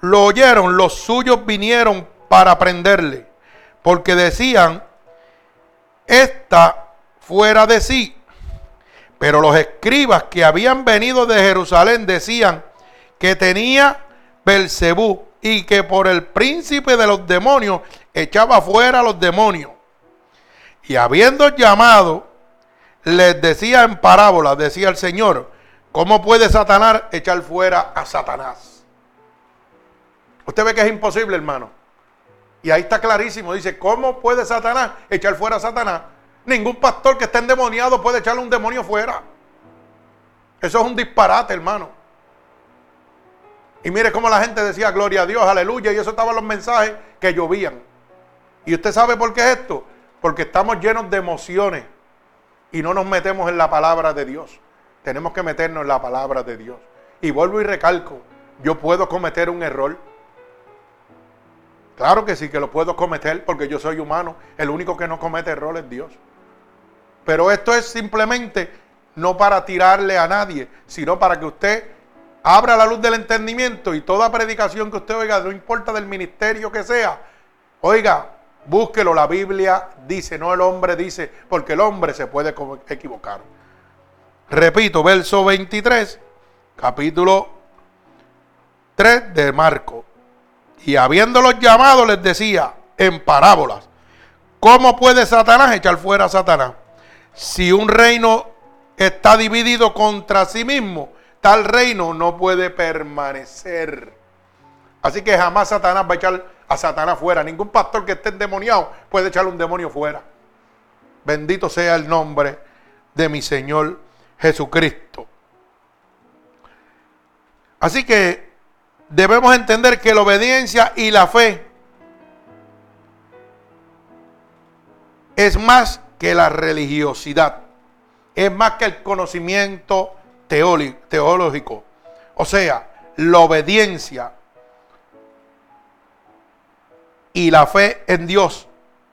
lo oyeron, los suyos vinieron para prenderle, porque decían, esta fuera de sí. Pero los escribas que habían venido de Jerusalén decían que tenía Belcebú y que por el príncipe de los demonios echaba fuera a los demonios. Y habiendo llamado, les decía en parábola, decía el Señor, ¿Cómo puede Satanás echar fuera a Satanás? Usted ve que es imposible, hermano. Y ahí está clarísimo. Dice, ¿cómo puede Satanás echar fuera a Satanás? Ningún pastor que esté endemoniado puede echarle un demonio fuera. Eso es un disparate, hermano. Y mire cómo la gente decía, gloria a Dios, aleluya. Y eso estaban los mensajes que llovían. ¿Y usted sabe por qué es esto? Porque estamos llenos de emociones y no nos metemos en la palabra de Dios. Tenemos que meternos en la palabra de Dios. Y vuelvo y recalco, yo puedo cometer un error. Claro que sí que lo puedo cometer porque yo soy humano. El único que no comete error es Dios. Pero esto es simplemente no para tirarle a nadie, sino para que usted abra la luz del entendimiento y toda predicación que usted oiga, no importa del ministerio que sea, oiga, búsquelo. La Biblia dice, no el hombre dice, porque el hombre se puede equivocar. Repito, verso 23, capítulo 3 de Marco. Y habiéndolos llamado les decía en parábolas, ¿cómo puede Satanás echar fuera a Satanás? Si un reino está dividido contra sí mismo, tal reino no puede permanecer. Así que jamás Satanás va a echar a Satanás fuera. Ningún pastor que esté endemoniado puede echarle un demonio fuera. Bendito sea el nombre de mi Señor Jesucristo. Así que debemos entender que la obediencia y la fe es más que la religiosidad, es más que el conocimiento teológico. O sea, la obediencia y la fe en Dios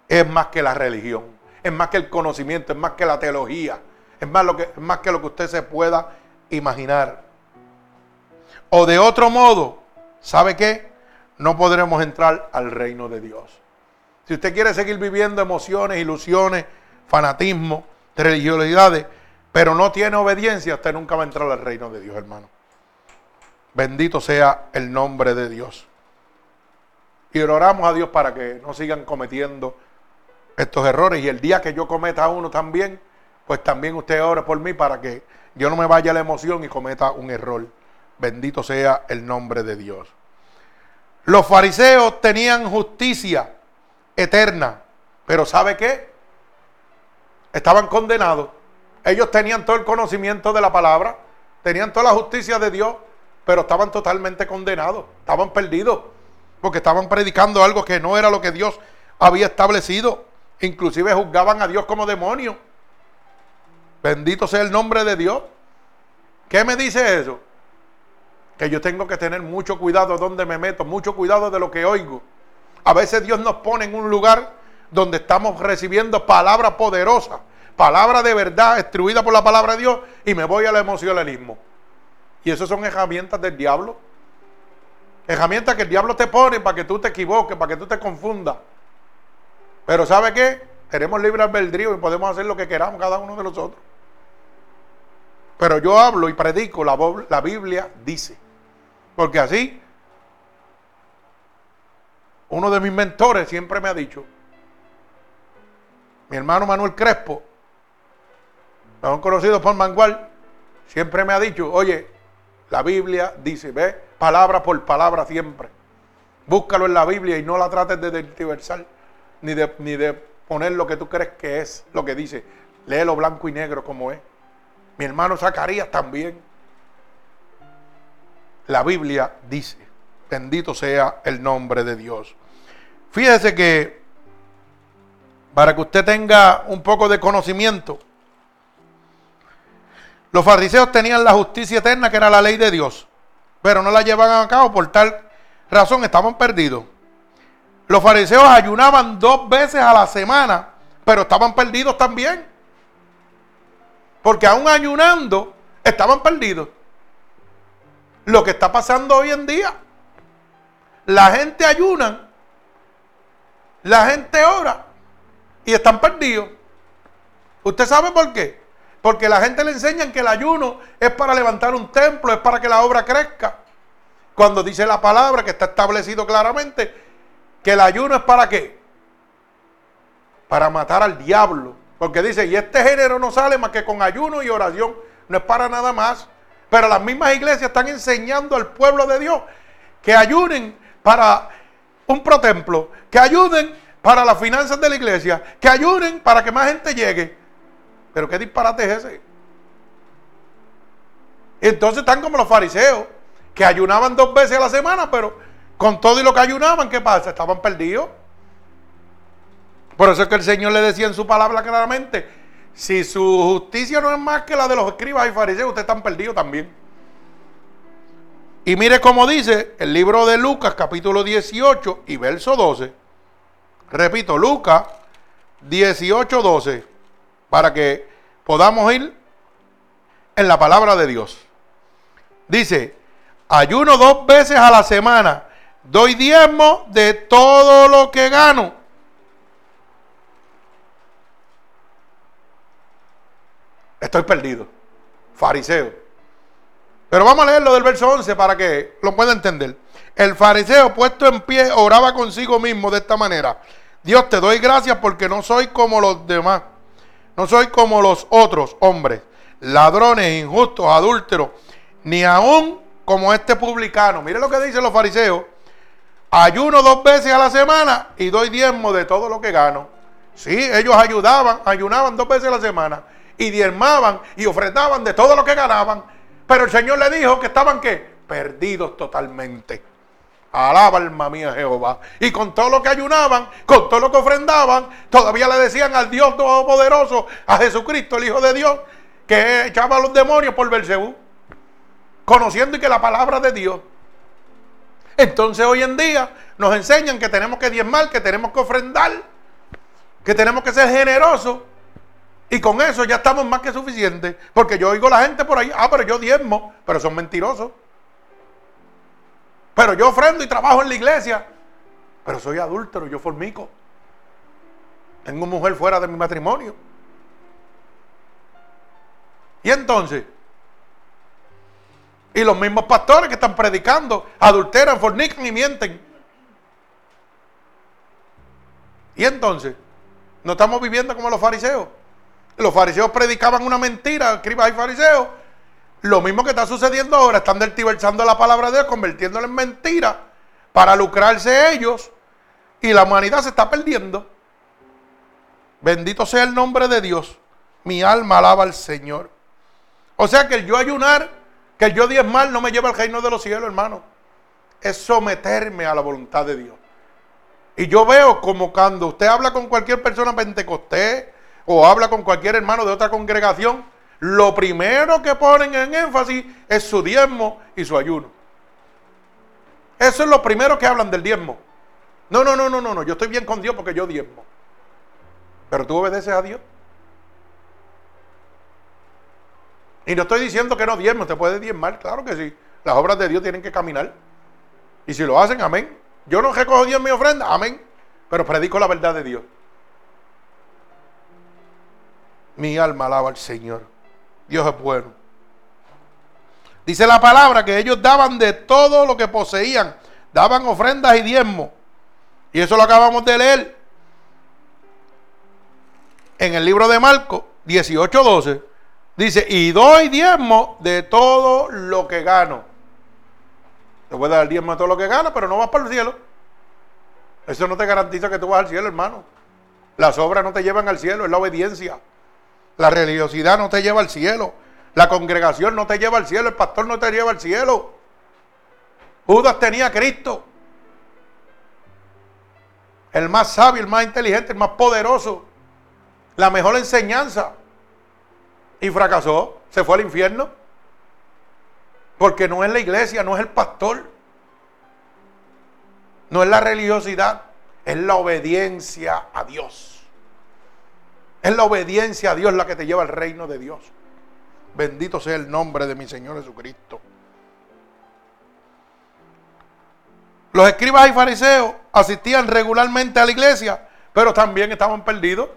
es más que la religión, es más que el conocimiento, es más que la teología es más, lo que, más que lo que usted se pueda imaginar. O de otro modo, ¿sabe qué? No podremos entrar al reino de Dios. Si usted quiere seguir viviendo emociones, ilusiones, fanatismo, religiosidades, pero no tiene obediencia, usted nunca va a entrar al reino de Dios, hermano. Bendito sea el nombre de Dios. Y oramos a Dios para que no sigan cometiendo estos errores. Y el día que yo cometa uno también, pues también usted ore por mí para que yo no me vaya la emoción y cometa un error. Bendito sea el nombre de Dios. Los fariseos tenían justicia eterna, pero ¿sabe qué? Estaban condenados. Ellos tenían todo el conocimiento de la palabra, tenían toda la justicia de Dios, pero estaban totalmente condenados, estaban perdidos, porque estaban predicando algo que no era lo que Dios había establecido. Inclusive juzgaban a Dios como demonio. Bendito sea el nombre de Dios. ¿Qué me dice eso? Que yo tengo que tener mucho cuidado donde me meto, mucho cuidado de lo que oigo. A veces Dios nos pone en un lugar donde estamos recibiendo palabra poderosa, palabra de verdad, instruida por la palabra de Dios, y me voy al emocionalismo. Y eso son herramientas del diablo. Herramientas que el diablo te pone para que tú te equivoques, para que tú te confundas. Pero ¿sabe qué? Tenemos libre albedrío y podemos hacer lo que queramos cada uno de nosotros. Pero yo hablo y predico, la, Biblia dice. Porque así, uno de mis mentores siempre me ha dicho, mi hermano Manuel Crespo, lo han conocido por Mangual, siempre me ha dicho, oye, la Biblia dice, ve, palabra por palabra siempre. Búscalo en la Biblia y no la trates de diversar, ni de, ni de poner lo que tú crees que es lo que dice. Léelo blanco y negro como es. Mi hermano Zacarías también. La Biblia dice, bendito sea el nombre de Dios. Fíjese que para que usted tenga un poco de conocimiento, los fariseos tenían la justicia eterna que era la ley de Dios, pero no la llevaban a cabo por tal razón estaban perdidos. Los fariseos ayunaban dos veces a la semana, pero estaban perdidos también. Porque aún ayunando, estaban perdidos. Lo que está pasando hoy en día. La gente ayuna, la gente ora y están perdidos. ¿Usted sabe por qué? Porque la gente le enseñan que el ayuno es para levantar un templo, es para que la obra crezca. Cuando dice la palabra que está establecido claramente que el ayuno es para qué? Para matar al diablo. Porque dice, y este género no sale más que con ayuno y oración. No es para nada más. Pero las mismas iglesias están enseñando al pueblo de Dios que ayunen para un protemplo, que ayuden para las finanzas de la iglesia, que ayuden para que más gente llegue. Pero qué disparate es ese. Entonces están como los fariseos, que ayunaban dos veces a la semana, pero con todo y lo que ayunaban, ¿qué pasa? Estaban perdidos. Por eso es que el Señor le decía en su palabra claramente, si su justicia no es más que la de los escribas y fariseos, ustedes están perdidos también. Y mire cómo dice el libro de Lucas capítulo 18 y verso 12. Repito, Lucas 18, 12 para que podamos ir en la palabra de Dios. Dice, ayuno dos veces a la semana, doy diezmo de todo lo que gano. Estoy perdido, fariseo. Pero vamos a leerlo del verso 11 para que lo pueda entender. El fariseo puesto en pie oraba consigo mismo de esta manera. Dios te doy gracias porque no soy como los demás no soy como los otros hombres, ladrones, injustos, adúlteros, ni aún como este publicano. Mire lo que dicen los fariseos. Ayuno dos veces a la semana y doy diezmo de todo lo que gano. Sí, ellos ayudaban, ayunaban dos veces a la semana y diezmaban y ofrendaban de todo lo que ganaban. Pero el Señor le dijo que estaban qué? Perdidos totalmente. Alaba alma mía Jehová. Y con todo lo que ayunaban, con todo lo que ofrendaban, todavía le decían al Dios Todopoderoso, a Jesucristo, el Hijo de Dios, que echaba a los demonios por Belcebú. Conociendo y que la palabra de Dios. Entonces hoy en día nos enseñan que tenemos que diezmar, que tenemos que ofrendar, que tenemos que ser generosos. Y con eso ya estamos más que suficientes. Porque yo oigo a la gente por ahí, ah, pero yo diezmo, pero son mentirosos. Pero yo ofrendo y trabajo en la iglesia. Pero soy adúltero, yo formico. Tengo mujer fuera de mi matrimonio. Y entonces, Y los mismos pastores que están predicando adulteran, fornican y mienten. Y entonces, no estamos viviendo como los fariseos. Los fariseos predicaban una mentira, escribas y fariseos. Lo mismo que está sucediendo ahora, están deltiversando la palabra de Dios, convirtiéndola en mentira para lucrarse ellos y la humanidad se está perdiendo. Bendito sea el nombre de Dios. Mi alma alaba al Señor. O sea que el yo ayunar, que el yo diezmar no me lleva al reino de los cielos, hermano. Es someterme a la voluntad de Dios. Y yo veo como cuando usted habla con cualquier persona pentecostés o habla con cualquier hermano de otra congregación, lo primero que ponen en énfasis es su diezmo y su ayuno. Eso es lo primero que hablan del diezmo. No, no, no, no, no, no. Yo estoy bien con Dios porque yo diezmo. Pero tú obedeces a Dios. Y no estoy diciendo que no diezmo, te puedes diezmar, claro que sí. Las obras de Dios tienen que caminar. Y si lo hacen, amén. Yo no recojo Dios mi ofrenda, amén. Pero predico la verdad de Dios. Mi alma alaba al Señor. Dios es bueno. Dice la palabra que ellos daban de todo lo que poseían. Daban ofrendas y diezmos. Y eso lo acabamos de leer en el libro de Marcos 18:12. Dice, y doy diezmo de todo lo que gano. Te voy a dar diezmo de todo lo que gano, pero no vas para el cielo. Eso no te garantiza que tú vas al cielo, hermano. Las obras no te llevan al cielo, es la obediencia. La religiosidad no te lleva al cielo. La congregación no te lleva al cielo, el pastor no te lleva al cielo. Judas tenía a Cristo. El más sabio, el más inteligente, el más poderoso. La mejor enseñanza. Y fracasó, se fue al infierno. Porque no es la iglesia, no es el pastor. No es la religiosidad, es la obediencia a Dios. Es la obediencia a Dios la que te lleva al reino de Dios. Bendito sea el nombre de mi Señor Jesucristo. Los escribas y fariseos asistían regularmente a la iglesia, pero también estaban perdidos.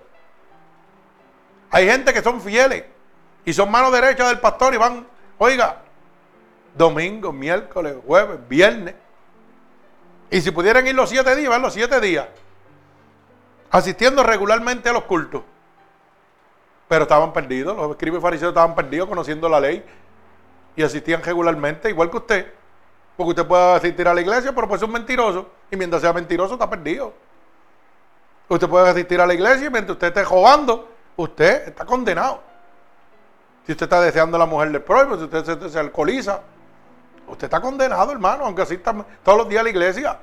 Hay gente que son fieles y son manos derechas del pastor y van, oiga, domingo, miércoles, jueves, viernes. Y si pudieran ir los siete días, van los siete días. Asistiendo regularmente a los cultos. Pero estaban perdidos, los escribas fariseos estaban perdidos conociendo la ley y asistían regularmente, igual que usted. Porque usted puede asistir a la iglesia, pero puede ser un mentiroso. Y mientras sea mentiroso, está perdido. Usted puede asistir a la iglesia y mientras usted esté robando, usted está condenado. Si usted está deseando a la mujer del prójimo, si usted se, alcoholiza, usted está condenado, hermano, aunque asista todos los días a la iglesia.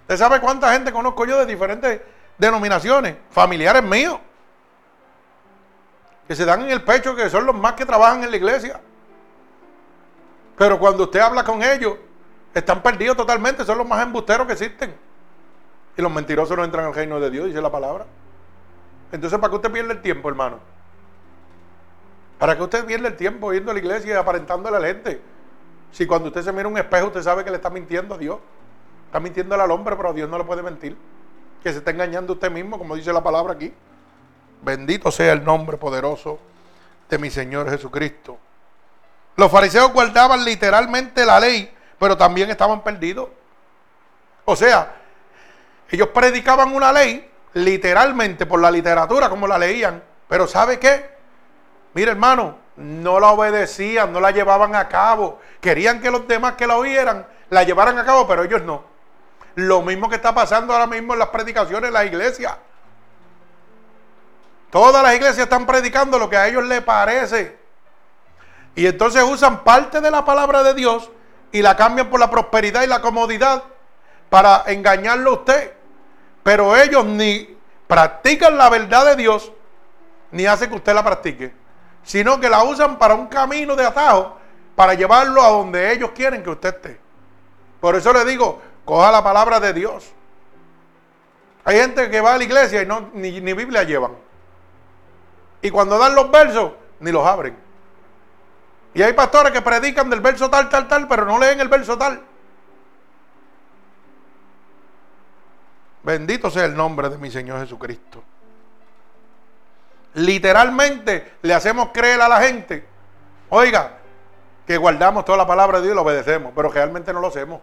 ¿Usted sabe cuánta gente conozco yo de diferentes denominaciones? Familiares míos que se dan en el pecho que son los más que trabajan en la iglesia. Pero cuando usted habla con ellos, están perdidos totalmente, son los más embusteros que existen. Y los mentirosos no entran al reino de Dios, dice la palabra. Entonces, ¿para qué usted pierde el tiempo, hermano? ¿Para qué usted pierde el tiempo yendo a la iglesia y aparentándole a la gente? Si cuando usted se mira un espejo, usted sabe que le está mintiendo a Dios. Está mintiendo al hombre, pero a Dios no le puede mentir. Que se está engañando usted mismo, como dice la palabra aquí. Bendito sea el nombre poderoso de mi Señor Jesucristo. Los fariseos guardaban literalmente la ley, pero también estaban perdidos. O sea, ellos predicaban una ley literalmente por la literatura, como la leían. Pero ¿sabe qué? Mire hermano, no la obedecían, no la llevaban a cabo. Querían que los demás que la oyeran la llevaran a cabo, pero ellos no. Lo mismo que está pasando ahora mismo en las predicaciones en las iglesias. Todas las iglesias están predicando lo que a ellos les parece. Y entonces usan parte de la palabra de Dios y la cambian por la prosperidad y la comodidad para engañarlo a usted. Pero ellos ni practican la verdad de Dios, ni hacen que usted la practique, sino que la usan para un camino de atajo, para llevarlo a donde ellos quieren que usted esté. Por eso le digo, coja la palabra de Dios. Hay gente que va a la iglesia y no, ni, ni Biblia llevan. Y cuando dan los versos, ni los abren. Y hay pastores que predican del verso tal, tal, tal, pero no leen el verso tal. Bendito sea el nombre de mi Señor Jesucristo. Literalmente le hacemos creer a la gente, oiga, que guardamos toda la palabra de Dios y la obedecemos, pero realmente no lo hacemos.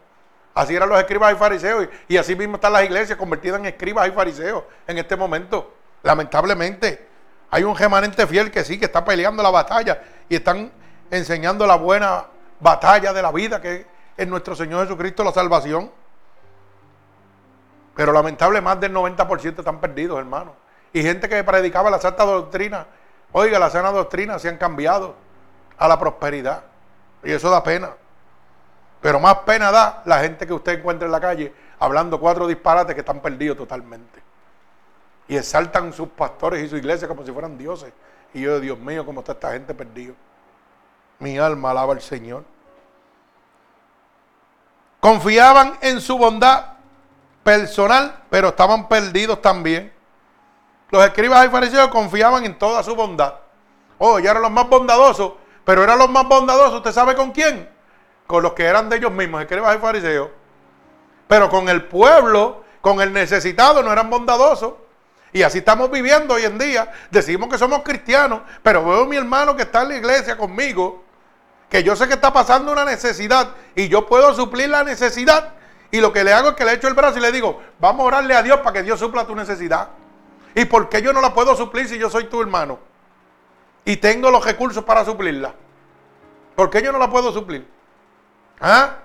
Así eran los escribas y fariseos y, así mismo están las iglesias convertidas en escribas y fariseos en este momento. Lamentablemente, hay un remanente fiel que sí, que está peleando la batalla y están enseñando la buena batalla de la vida que es nuestro Señor Jesucristo la salvación. Pero lamentable más del 90% están perdidos, hermano. Y gente que predicaba la santa doctrina, oiga, la sana doctrina se han cambiado a la prosperidad. Y eso da pena. Pero más pena da la gente que usted encuentra en la calle hablando cuatro disparates que están perdidos totalmente. Y exaltan sus pastores y su iglesia como si fueran dioses. Y yo, Dios mío, cómo está esta gente perdida. Mi alma alaba al Señor. Confiaban en su bondad personal, pero estaban perdidos también. Los escribas y fariseos confiaban en toda su bondad. Oh, ya eran los más bondadosos, pero eran los más bondadosos, ¿usted sabe con quién? Con los que eran de ellos mismos, escribas y fariseos. Pero con el pueblo, con el necesitado, no eran bondadosos. Y así estamos viviendo hoy en día. Decimos que somos cristianos, pero veo a mi hermano que está en la iglesia conmigo, que yo sé que está pasando una necesidad y yo puedo suplir la necesidad. Y lo que le hago es que le echo el brazo y le digo, vamos a orarle a Dios para que Dios supla tu necesidad. ¿Y por qué yo no la puedo suplir si yo soy tu hermano? y tengo los recursos para suplirla. ¿Por qué yo no la puedo suplir? ¿Ah?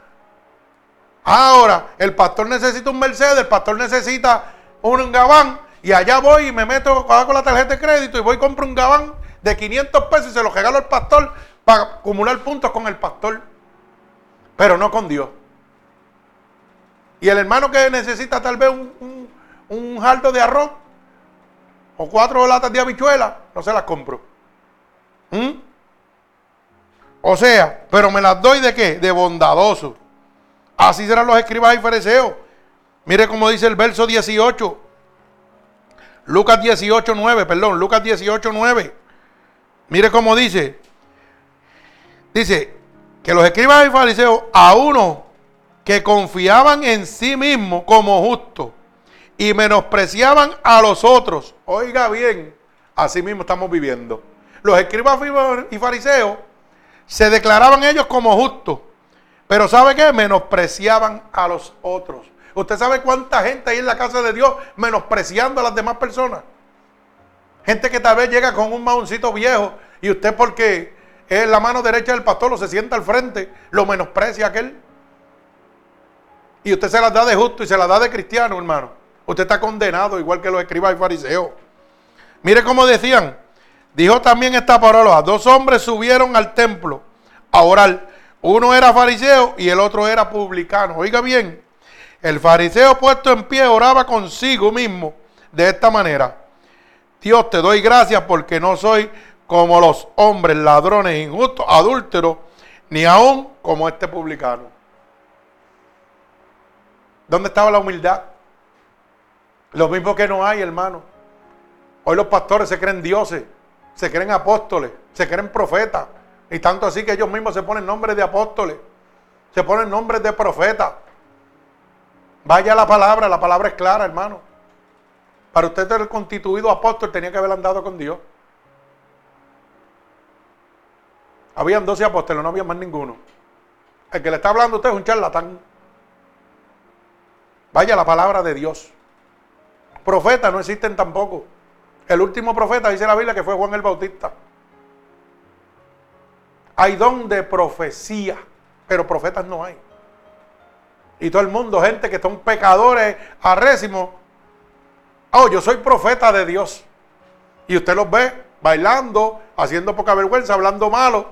Ahora, el pastor necesita un Mercedes, el pastor necesita un gabán y allá voy y me meto con la tarjeta de crédito y voy y compro un gabán de 500 pesos y se lo regalo al pastor para acumular puntos con el pastor, pero no con Dios. Y el hermano que necesita tal vez un, un, jardo de arroz o cuatro latas de habichuela, no se las compro. ¿Mm? O sea, pero me las doy de qué? De bondadoso. Así serán los escribas y fariseos. Mire cómo dice el verso 18. Lucas 18, 9, perdón, Lucas 18, 9. Mire cómo dice. Dice que los escribas y fariseos, a uno que confiaban en sí mismo como justo y menospreciaban a los otros. Oiga bien, así mismo estamos viviendo los escribas y fariseos se declaraban ellos como justos. Pero ¿sabe qué? Menospreciaban a los otros. ¿Usted sabe cuánta gente hay en la casa de Dios menospreciando a las demás personas? Gente que tal vez llega con un maoncito viejo y usted porque es la mano derecha del pastor o se sienta al frente, lo menosprecia aquel. Y usted se las da de justo y se las da de cristiano, hermano. Usted está condenado igual que los escribas y fariseos. Mire cómo decían, Dijo también esta parábola, dos hombres subieron al templo a orar. Uno era fariseo y el otro era publicano. Oiga bien, el fariseo puesto en pie oraba consigo mismo de esta manera. Dios, te doy gracias porque no soy como los hombres ladrones, injustos, adúlteros, ni aún como este publicano. ¿Dónde estaba la humildad? Lo mismo que no hay, hermano. Hoy los pastores se creen dioses se creen apóstoles, se creen profetas. Y tanto así que ellos mismos se ponen nombres de apóstoles, se ponen nombres de profetas. Vaya la palabra, la palabra es clara, hermano. Para usted ser constituido apóstol tenía que haber andado con Dios. Habían 12 apóstoles, no había más ninguno. El que le está hablando a usted es un charlatán. Vaya la palabra de Dios. Profetas no existen tampoco. El último profeta dice la Biblia que fue Juan el Bautista. Hay don de profecía, pero profetas no hay. Y todo el mundo, gente que son pecadores arrésimos. Oh, yo soy profeta de Dios. Y usted los ve bailando, haciendo poca vergüenza, hablando malo.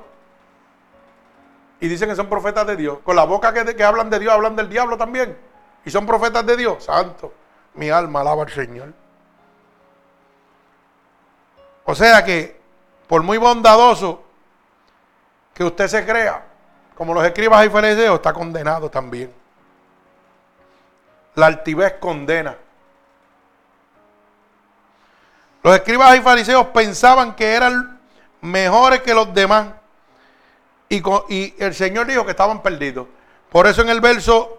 Y dicen que son profetas de Dios. Con la boca que, que hablan de Dios, hablan del diablo también. Y son profetas de Dios. Santo, mi alma alaba al Señor. O sea que, por muy bondadoso que usted se crea, como los escribas y fariseos, está condenado también. La altivez condena. Los escribas y fariseos pensaban que eran mejores que los demás. Y, el Señor dijo que estaban perdidos. Por eso en el verso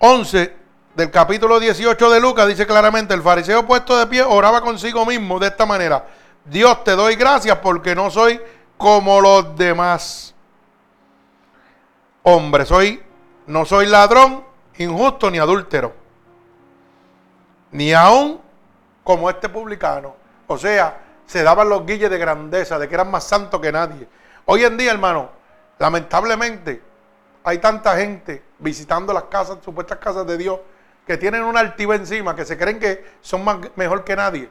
11 del capítulo 18 de Lucas dice claramente, el fariseo puesto de pie oraba consigo mismo de esta manera, Dios te doy gracias porque no soy como los demás. hombre, soy, no soy ladrón, injusto ni adúltero, ni aún como este publicano. O sea, se daban los guilles de grandeza, de que eran más santos que nadie. Hoy en día, hermano, lamentablemente, hay tanta gente visitando las casas, supuestas casas de Dios, que tienen una altiva encima, que se creen que son más, mejor que nadie.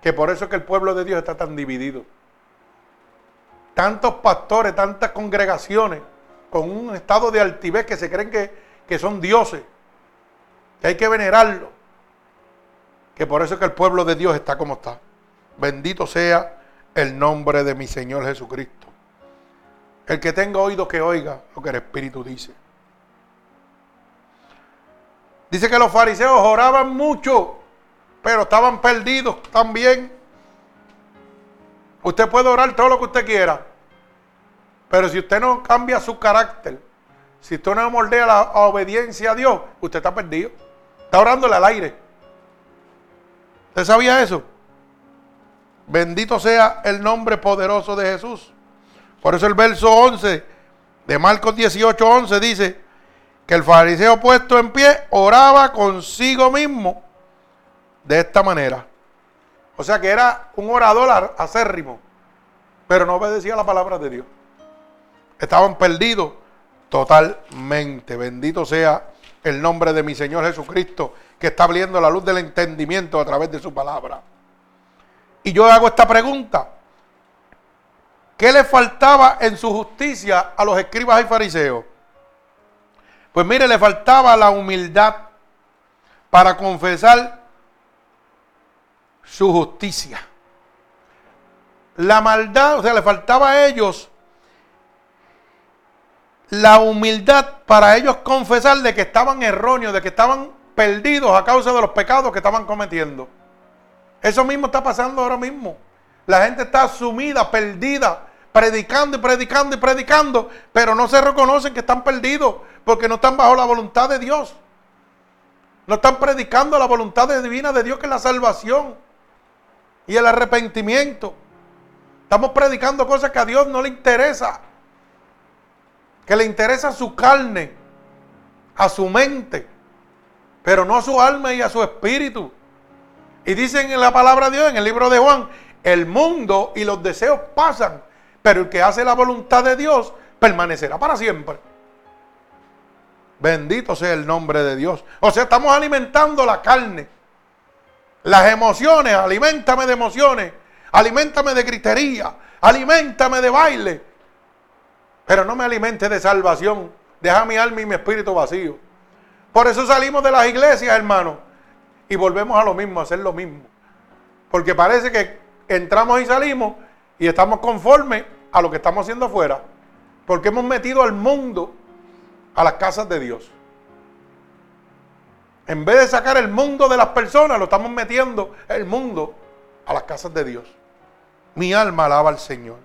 Que por eso es que el pueblo de Dios está tan dividido. Tantos pastores, tantas congregaciones, con un estado de altivez que se creen que, que son dioses, que hay que venerarlo. Que por eso es que el pueblo de Dios está como está. Bendito sea el nombre de mi Señor Jesucristo. El que tenga oído que oiga lo que el Espíritu dice. Dice que los fariseos oraban mucho, pero estaban perdidos también. Usted puede orar todo lo que usted quiera, pero si usted no cambia su carácter, si usted no moldea la obediencia a Dios, usted está perdido. Está orándole al aire. ¿Usted sabía eso? Bendito sea el nombre poderoso de Jesús. Por eso el verso 11 de Marcos 18, 11 dice, que el fariseo puesto en pie oraba consigo mismo de esta manera. O sea que era un orador acérrimo, pero no obedecía la palabra de Dios. Estaban perdidos totalmente. Bendito sea el nombre de mi Señor Jesucristo, que está abriendo la luz del entendimiento a través de su palabra. Y yo hago esta pregunta. ¿Qué le faltaba en su justicia a los escribas y fariseos? Pues mire, le faltaba la humildad para confesar su justicia. La maldad, o sea, le faltaba a ellos la humildad para ellos confesar de que estaban erróneos, de que estaban perdidos a causa de los pecados que estaban cometiendo. Eso mismo está pasando ahora mismo. La gente está sumida, perdida, predicando y predicando y predicando, pero no se reconocen que están perdidos porque no están bajo la voluntad de Dios. No están predicando la voluntad divina de Dios que es la salvación y el arrepentimiento. Estamos predicando cosas que a Dios no le interesa. Que le interesa su carne, a su mente, pero no a su alma y a su espíritu. Y dicen en la palabra de Dios, en el libro de Juan, el mundo y los deseos pasan, pero el que hace la voluntad de Dios permanecerá para siempre. Bendito sea el nombre de Dios. O sea, estamos alimentando la carne. Las emociones, alimentame de emociones, alimentame de gritería, alimentame de baile. Pero no me alimente de salvación. Deja mi alma y mi espíritu vacío. Por eso salimos de las iglesias, hermano. Y volvemos a lo mismo, a hacer lo mismo. Porque parece que entramos y salimos y estamos conformes a lo que estamos haciendo afuera. Porque hemos metido al mundo a las casas de Dios. En vez de sacar el mundo de las personas, lo estamos metiendo el mundo a las casas de Dios. Mi alma alaba al Señor.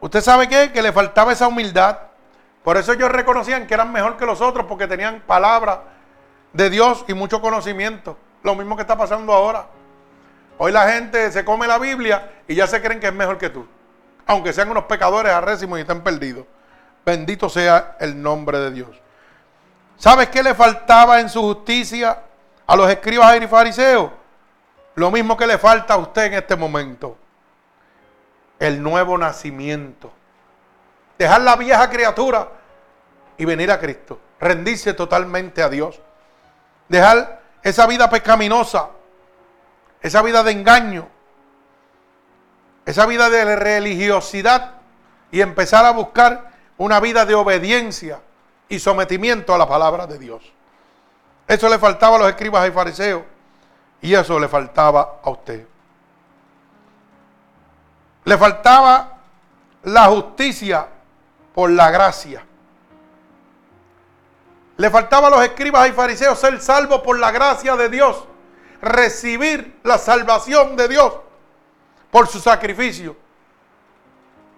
¿Usted sabe qué? Que le faltaba esa humildad. Por eso ellos reconocían que eran mejor que los otros porque tenían palabra de Dios y mucho conocimiento. Lo mismo que está pasando ahora. Hoy la gente se come la Biblia y ya se creen que es mejor que tú aunque sean unos pecadores arrésimos y estén perdidos. Bendito sea el nombre de Dios. ¿Sabes qué le faltaba en su justicia a los escribas y fariseos? Lo mismo que le falta a usted en este momento. El nuevo nacimiento. Dejar la vieja criatura y venir a Cristo. Rendirse totalmente a Dios. Dejar esa vida pecaminosa, esa vida de engaño, esa vida de religiosidad y empezar a buscar una vida de obediencia y sometimiento a la palabra de Dios. Eso le faltaba a los escribas y fariseos y eso le faltaba a usted. Le faltaba la justicia por la gracia. Le faltaba a los escribas y fariseos ser salvos por la gracia de Dios, recibir la salvación de Dios por su sacrificio.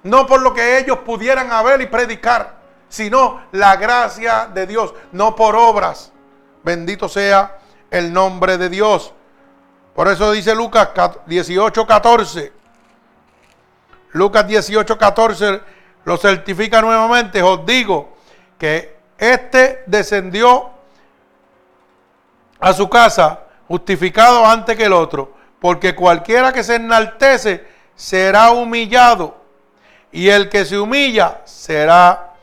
No por lo que ellos pudieran haber y predicar, sino la gracia de Dios, no por obras. Bendito sea el nombre de Dios. Por eso dice Lucas 18, 14. Lucas 18, 14 lo certifica nuevamente. Os digo que este descendió a su casa justificado antes que el otro, porque cualquiera que se enaltece será humillado y el que se humilla será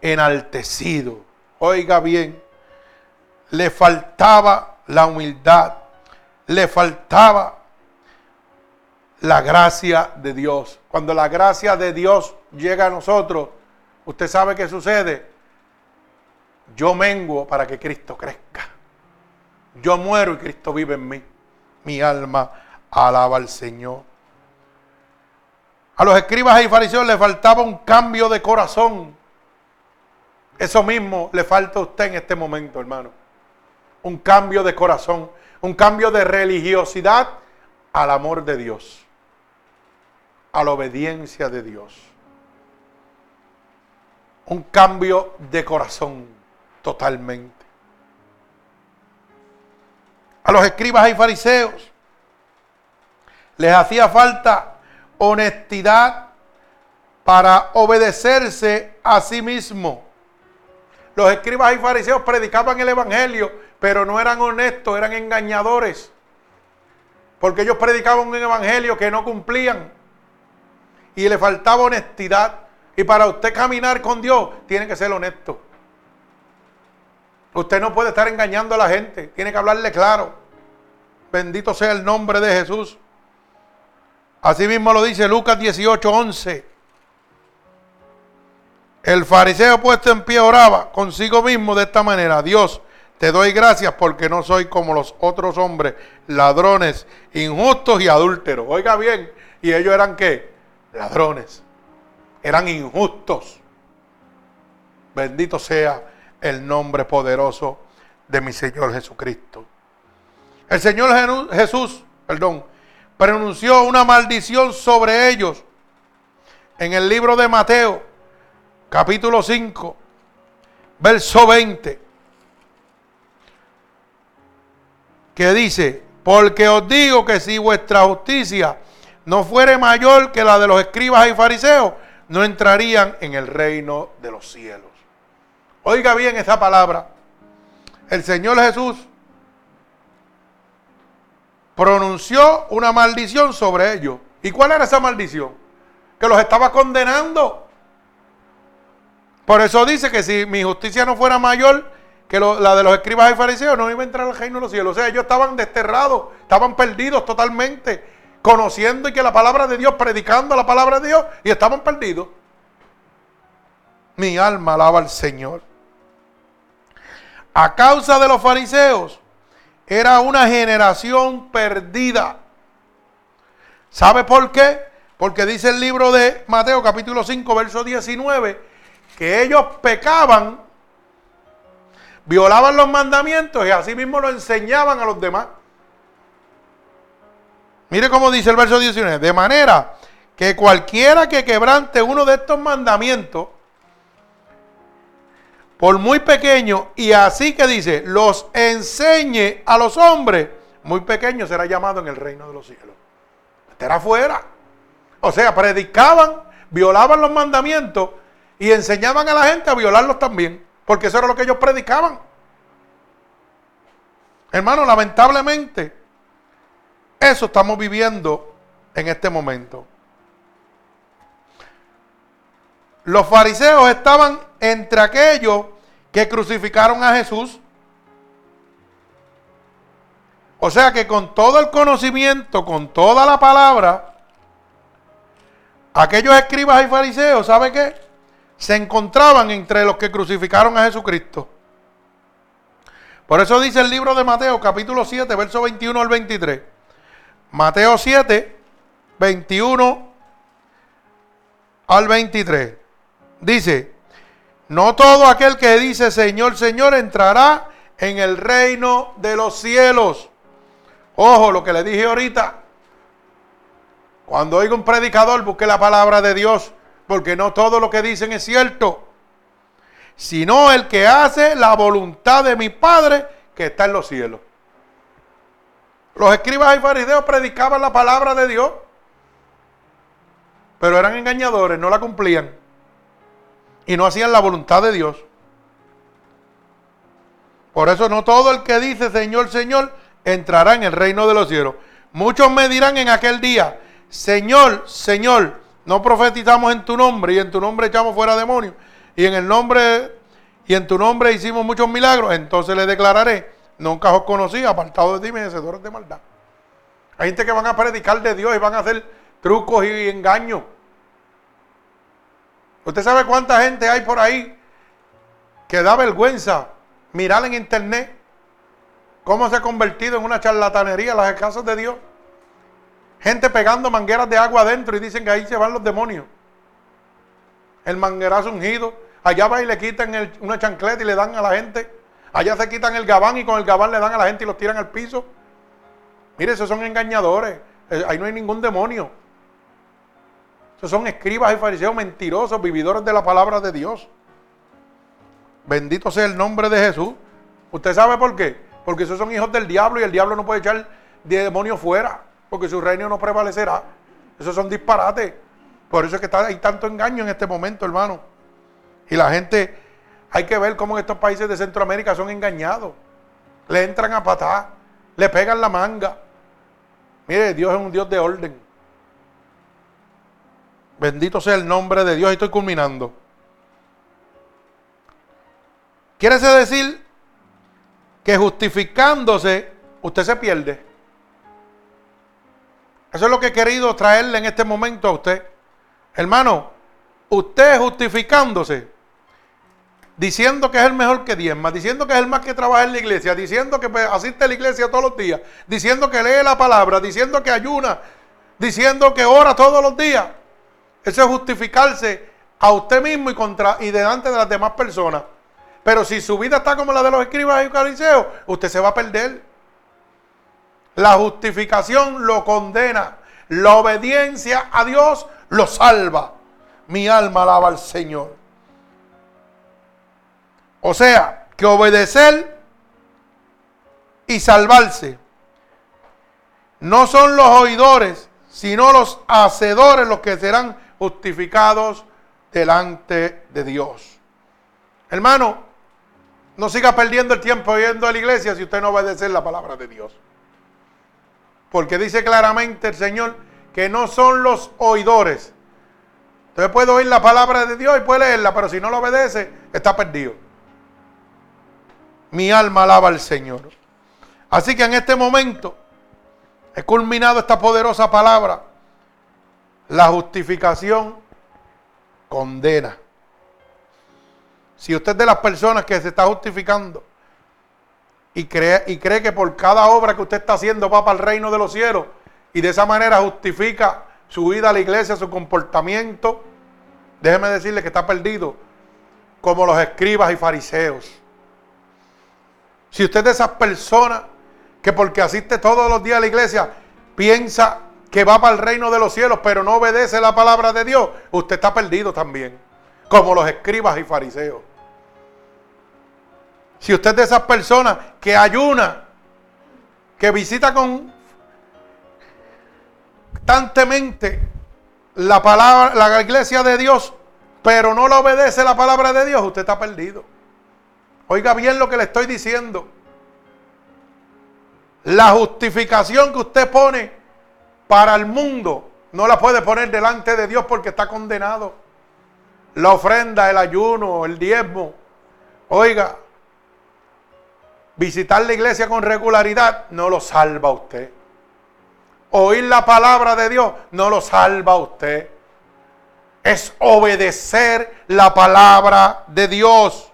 enaltecido. Oiga bien, le faltaba la humildad, le faltaba la gracia de Dios. Cuando la gracia de Dios llega a nosotros, usted sabe qué sucede. Yo menguo para que Cristo crezca. Yo muero y Cristo vive en mí. Mi alma alaba al Señor. A los escribas y fariseos les faltaba un cambio de corazón. Eso mismo le falta a usted en este momento, hermano. Un cambio de corazón, un cambio de religiosidad al amor de Dios, a la obediencia de Dios. Un cambio de corazón totalmente a los escribas y fariseos. Les hacía falta honestidad para obedecerse a sí mismo. Los escribas y fariseos predicaban el Evangelio, pero no eran honestos, eran engañadores. Porque ellos predicaban un Evangelio que no cumplían. Y le faltaba honestidad. Y para usted caminar con Dios, tiene que ser honesto. Usted no puede estar engañando a la gente, tiene que hablarle claro. Bendito sea el nombre de Jesús. Así mismo lo dice Lucas 18, 11. El fariseo puesto en pie oraba consigo mismo de esta manera. Dios, te doy gracias porque no soy como los otros hombres, ladrones, injustos y adúlteros. Oiga bien, ¿y ellos eran qué? Ladrones. Eran injustos. Bendito sea el nombre poderoso de mi Señor Jesucristo. El Señor Jesús, perdón, pronunció una maldición sobre ellos en el libro de Mateo, capítulo 5, verso 20, que dice, porque os digo que si vuestra justicia no fuere mayor que la de los escribas y fariseos, no entrarían en el reino de los cielos. Oiga bien esa palabra. El Señor Jesús pronunció una maldición sobre ellos. ¿Y cuál era esa maldición? Que los estaba condenando. Por eso dice que si mi justicia no fuera mayor que la de los escribas y fariseos, no iba a entrar al reino de los cielos. O sea, ellos estaban desterrados, estaban perdidos totalmente, conociendo y que la palabra de Dios, predicando la palabra de Dios, y estaban perdidos. Mi alma alaba al Señor. A causa de los fariseos, era una generación perdida. ¿Sabe por qué? Porque dice el libro de Mateo capítulo 5, verso 19, que ellos pecaban, violaban los mandamientos y así mismo lo enseñaban a los demás. Mire cómo dice el verso 19, de manera que cualquiera que quebrante uno de estos mandamientos, por muy pequeño, y así que dice, los enseñe a los hombres, muy pequeño será llamado en el reino de los cielos. Este era afuera. O sea, predicaban, violaban los mandamientos y enseñaban a la gente a violarlos también, porque eso era lo que ellos predicaban. Hermano, lamentablemente, eso estamos viviendo en este momento. Los fariseos estaban entre aquellos que crucificaron a Jesús. O sea que con todo el conocimiento, con toda la palabra, aquellos escribas y fariseos, ¿sabe qué? Se encontraban entre los que crucificaron a Jesucristo. Por eso dice el libro de Mateo, capítulo 7, verso 21 al 23. Mateo 7, 21 al 23. Dice, no todo aquel que dice Señor, Señor entrará en el reino de los cielos. Ojo, lo que le dije ahorita. Cuando oiga un predicador, busque la palabra de Dios, porque no todo lo que dicen es cierto, sino el que hace la voluntad de mi Padre que está en los cielos. Los escribas y fariseos predicaban la palabra de Dios. pero eran engañadores, no la cumplían y no hacían la voluntad de Dios. Por eso no todo el que dice Señor, Señor, entrará en el reino de los cielos. Muchos me dirán en aquel día, Señor, Señor, no profetizamos en tu nombre y en tu nombre echamos fuera demonios y en el nombre y en tu nombre hicimos muchos milagros. Entonces le declararé, nunca os conocí, apartado de ti, merecedores de maldad. Hay gente que van a predicar de Dios y van a hacer trucos y engaños. Usted sabe cuánta gente hay por ahí que da vergüenza mirar en internet cómo se ha convertido en una charlatanería las casas de Dios. Gente pegando mangueras de agua adentro y dicen que ahí se van los demonios. El manguerazo ungido. Allá va y le quitan una chancleta y le dan a la gente. Allá se quitan el gabán y con el gabán le dan a la gente y los tiran al piso. Mire, esos son engañadores. Eh, ahí no hay ningún demonio. Esos son escribas y fariseos mentirosos, vividores de la palabra de Dios. Bendito sea el nombre de Jesús. ¿Usted sabe por qué? Porque esos son hijos del diablo y el diablo no puede echar de demonio fuera, porque su reino no prevalecerá. Esos son disparates. Por eso es que está, hay tanto engaño en este momento, hermano. Y la gente, hay que ver cómo en estos países de Centroamérica son engañados. Le entran a patar, le pegan la manga. Mire, Dios es un Dios de orden. Bendito sea el nombre de Dios. Estoy culminando. Quiere decir que justificándose usted se pierde. Eso es lo que he querido traerle en este momento a usted. Hermano, usted justificándose, diciendo que es el mejor que diezma, diciendo que es el más que trabaja en la iglesia, diciendo que pues, asiste a la iglesia todos los días, diciendo que lee la palabra, diciendo que ayuna, diciendo que ora todos los días. Eso es justificarse a usted mismo y, contra, y delante de las demás personas. Pero si su vida está como la de los escribas y fariseos, usted se va a perder. La justificación lo condena. La obediencia a Dios lo salva. Mi alma alaba al Señor. O sea, que obedecer y salvarse no son los oidores, sino los hacedores los que serán justificados delante de Dios. Hermano, no siga perdiendo el tiempo yendo a la iglesia si usted no obedece la palabra de Dios. Porque dice claramente el Señor que no son los oidores. Usted puede oír la palabra de Dios y puede leerla, pero si no lo obedece, está perdido. Mi alma alaba al Señor. Así que en este momento he culminado esta poderosa palabra. La justificación condena. Si usted es de las personas que se está justificando y cree, y cree que por cada obra que usted está haciendo va para el reino de los cielos y de esa manera justifica su vida a la iglesia, su comportamiento, déjeme decirle que está perdido como los escribas y fariseos. Si usted es de esas personas que porque asiste todos los días a la iglesia piensa que va para el reino de los cielos, pero no obedece la palabra de Dios, usted está perdido también, como los escribas y fariseos. Si usted es de esas personas que ayuna, que visita constantemente la palabra, la iglesia de Dios, pero no le obedece la palabra de Dios, usted está perdido. Oiga bien lo que le estoy diciendo. La justificación que usted pone para el mundo no la puede poner delante de Dios porque está condenado. La ofrenda, el ayuno, el diezmo. Oiga, Visitar la iglesia con regularidad no lo salva a usted. Oír la palabra de Dios no lo salva a usted. Es obedecer la palabra de Dios.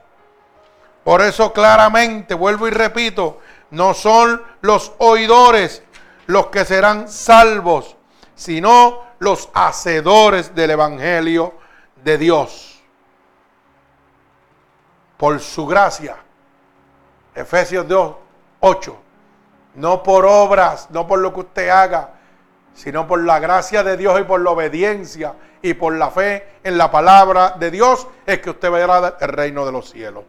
Por eso claramente, vuelvo y repito, no son los oidores los que serán salvos, sino los hacedores del Evangelio de Dios. Por su gracia Efesios 2, 8. No por obras, no por lo que usted haga, sino por la gracia de Dios y por la obediencia y por la fe en la palabra de Dios es que usted verá el reino de los cielos.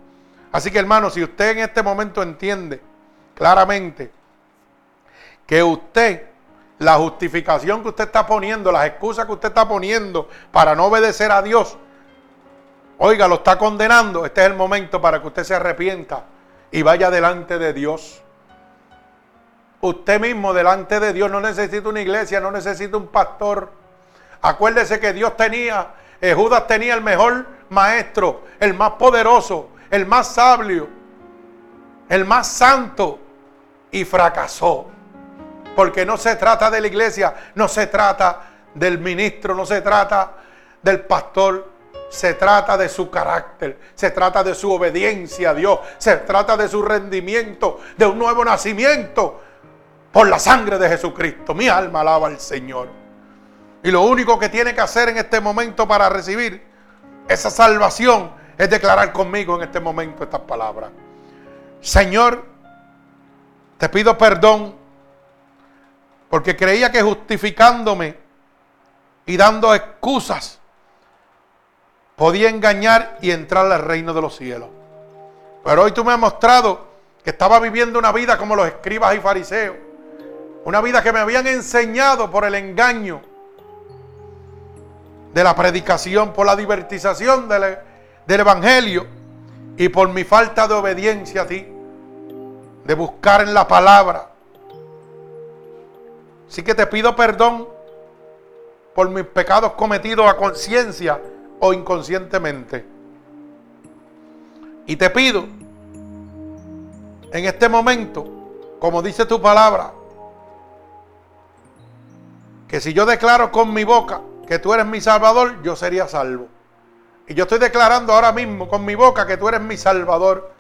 Así que hermano, si usted en este momento entiende claramente que usted la justificación que usted está poniendo, las excusas que usted está poniendo para no obedecer a Dios, oiga, lo está condenando, este es el momento para que usted se arrepienta y vaya delante de Dios. Usted mismo delante de Dios no necesita una iglesia, no necesita un pastor. Acuérdese que Dios tenía, eh, Judas tenía el mejor maestro, el más poderoso, el más sabio, el más santo y fracasó. Porque no se trata de la iglesia, no se trata del ministro, no se trata del pastor, se trata de su carácter, se trata de su obediencia a Dios, se trata de su rendimiento, de un nuevo nacimiento por la sangre de Jesucristo. Mi alma alaba al Señor. Y lo único que tiene que hacer en este momento para recibir esa salvación es declarar conmigo en este momento estas palabras. Señor, te pido perdón porque creía que justificándome y dando excusas podía engañar y entrar al reino de los cielos. Pero hoy tú me has mostrado que estaba viviendo una vida como los escribas y fariseos. Una vida que me habían enseñado por el engaño de la predicación, por la divertización del, del Evangelio y por mi falta de obediencia a ti, de buscar en la palabra. Así que te pido perdón por mis pecados cometidos a conciencia o inconscientemente. Y te pido en este momento, como dice tu palabra, que si yo declaro con mi boca que tú eres mi salvador, yo sería salvo. Y yo estoy declarando ahora mismo con mi boca que tú eres mi salvador.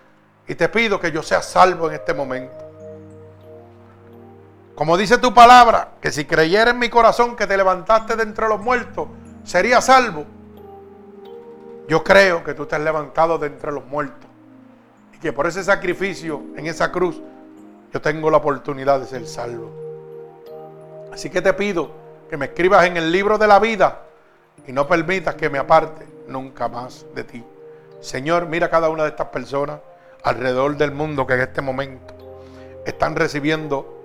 Y te pido que yo sea salvo en este momento. Como dice tu palabra, que si creyera en mi corazón que te levantaste de entre los muertos, sería salvo. Yo creo que tú te has levantado de entre los muertos. Y que por ese sacrificio en esa cruz, yo tengo la oportunidad de ser salvo. Así que te pido que me escribas en el libro de la vida y no permitas que me aparte nunca más de ti. Señor, mira cada una de estas personas alrededor del mundo que en este momento están recibiendo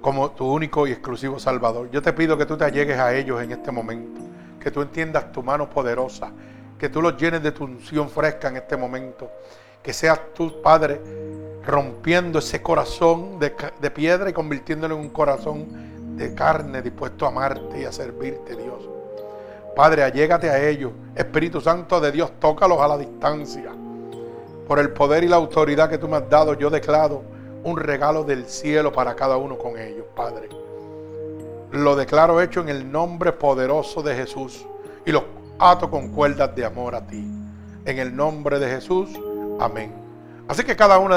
como tu único y exclusivo Salvador. Yo te pido que tú te allegues a ellos en este momento que tú entiendas tu mano poderosa, que tú los llenes de tu unción fresca en este momento, que seas tu Padre rompiendo ese corazón de, de piedra y convirtiéndolo en un corazón de carne dispuesto a amarte y a servirte, Dios. Padre, allégate a ellos. Espíritu Santo de Dios, tócalos a la distancia. Por el poder y la autoridad que tú me has dado, yo declaro un regalo del cielo para cada uno con ellos, Padre. Lo declaro hecho en el nombre poderoso de Jesús y los ato con cuerdas de amor a ti. En el nombre de Jesús, amén. Así que cada uno,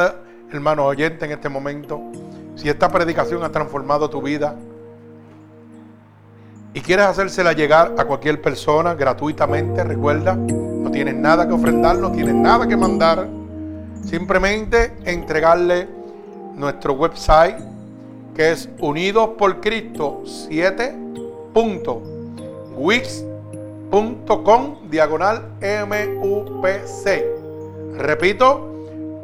hermanos oyentes, en este momento, si esta predicación ha transformado tu vida y quieres hacérsela llegar a cualquier persona gratuitamente, recuerda, no tienes nada que ofrendar, no tienes nada que mandar. Simplemente entregarle nuestro website que es Unidos por Cristo 7.wix.com diagonal MUPC. Repito,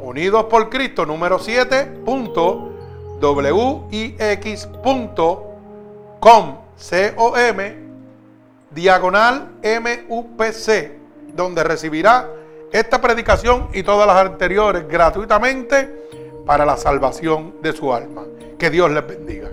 Unidos por Cristo número 7.wix.com COM diagonal MUPC, donde recibirá esta predicación y todas las anteriores gratuitamente para la salvación de su alma. Que Dios les bendiga.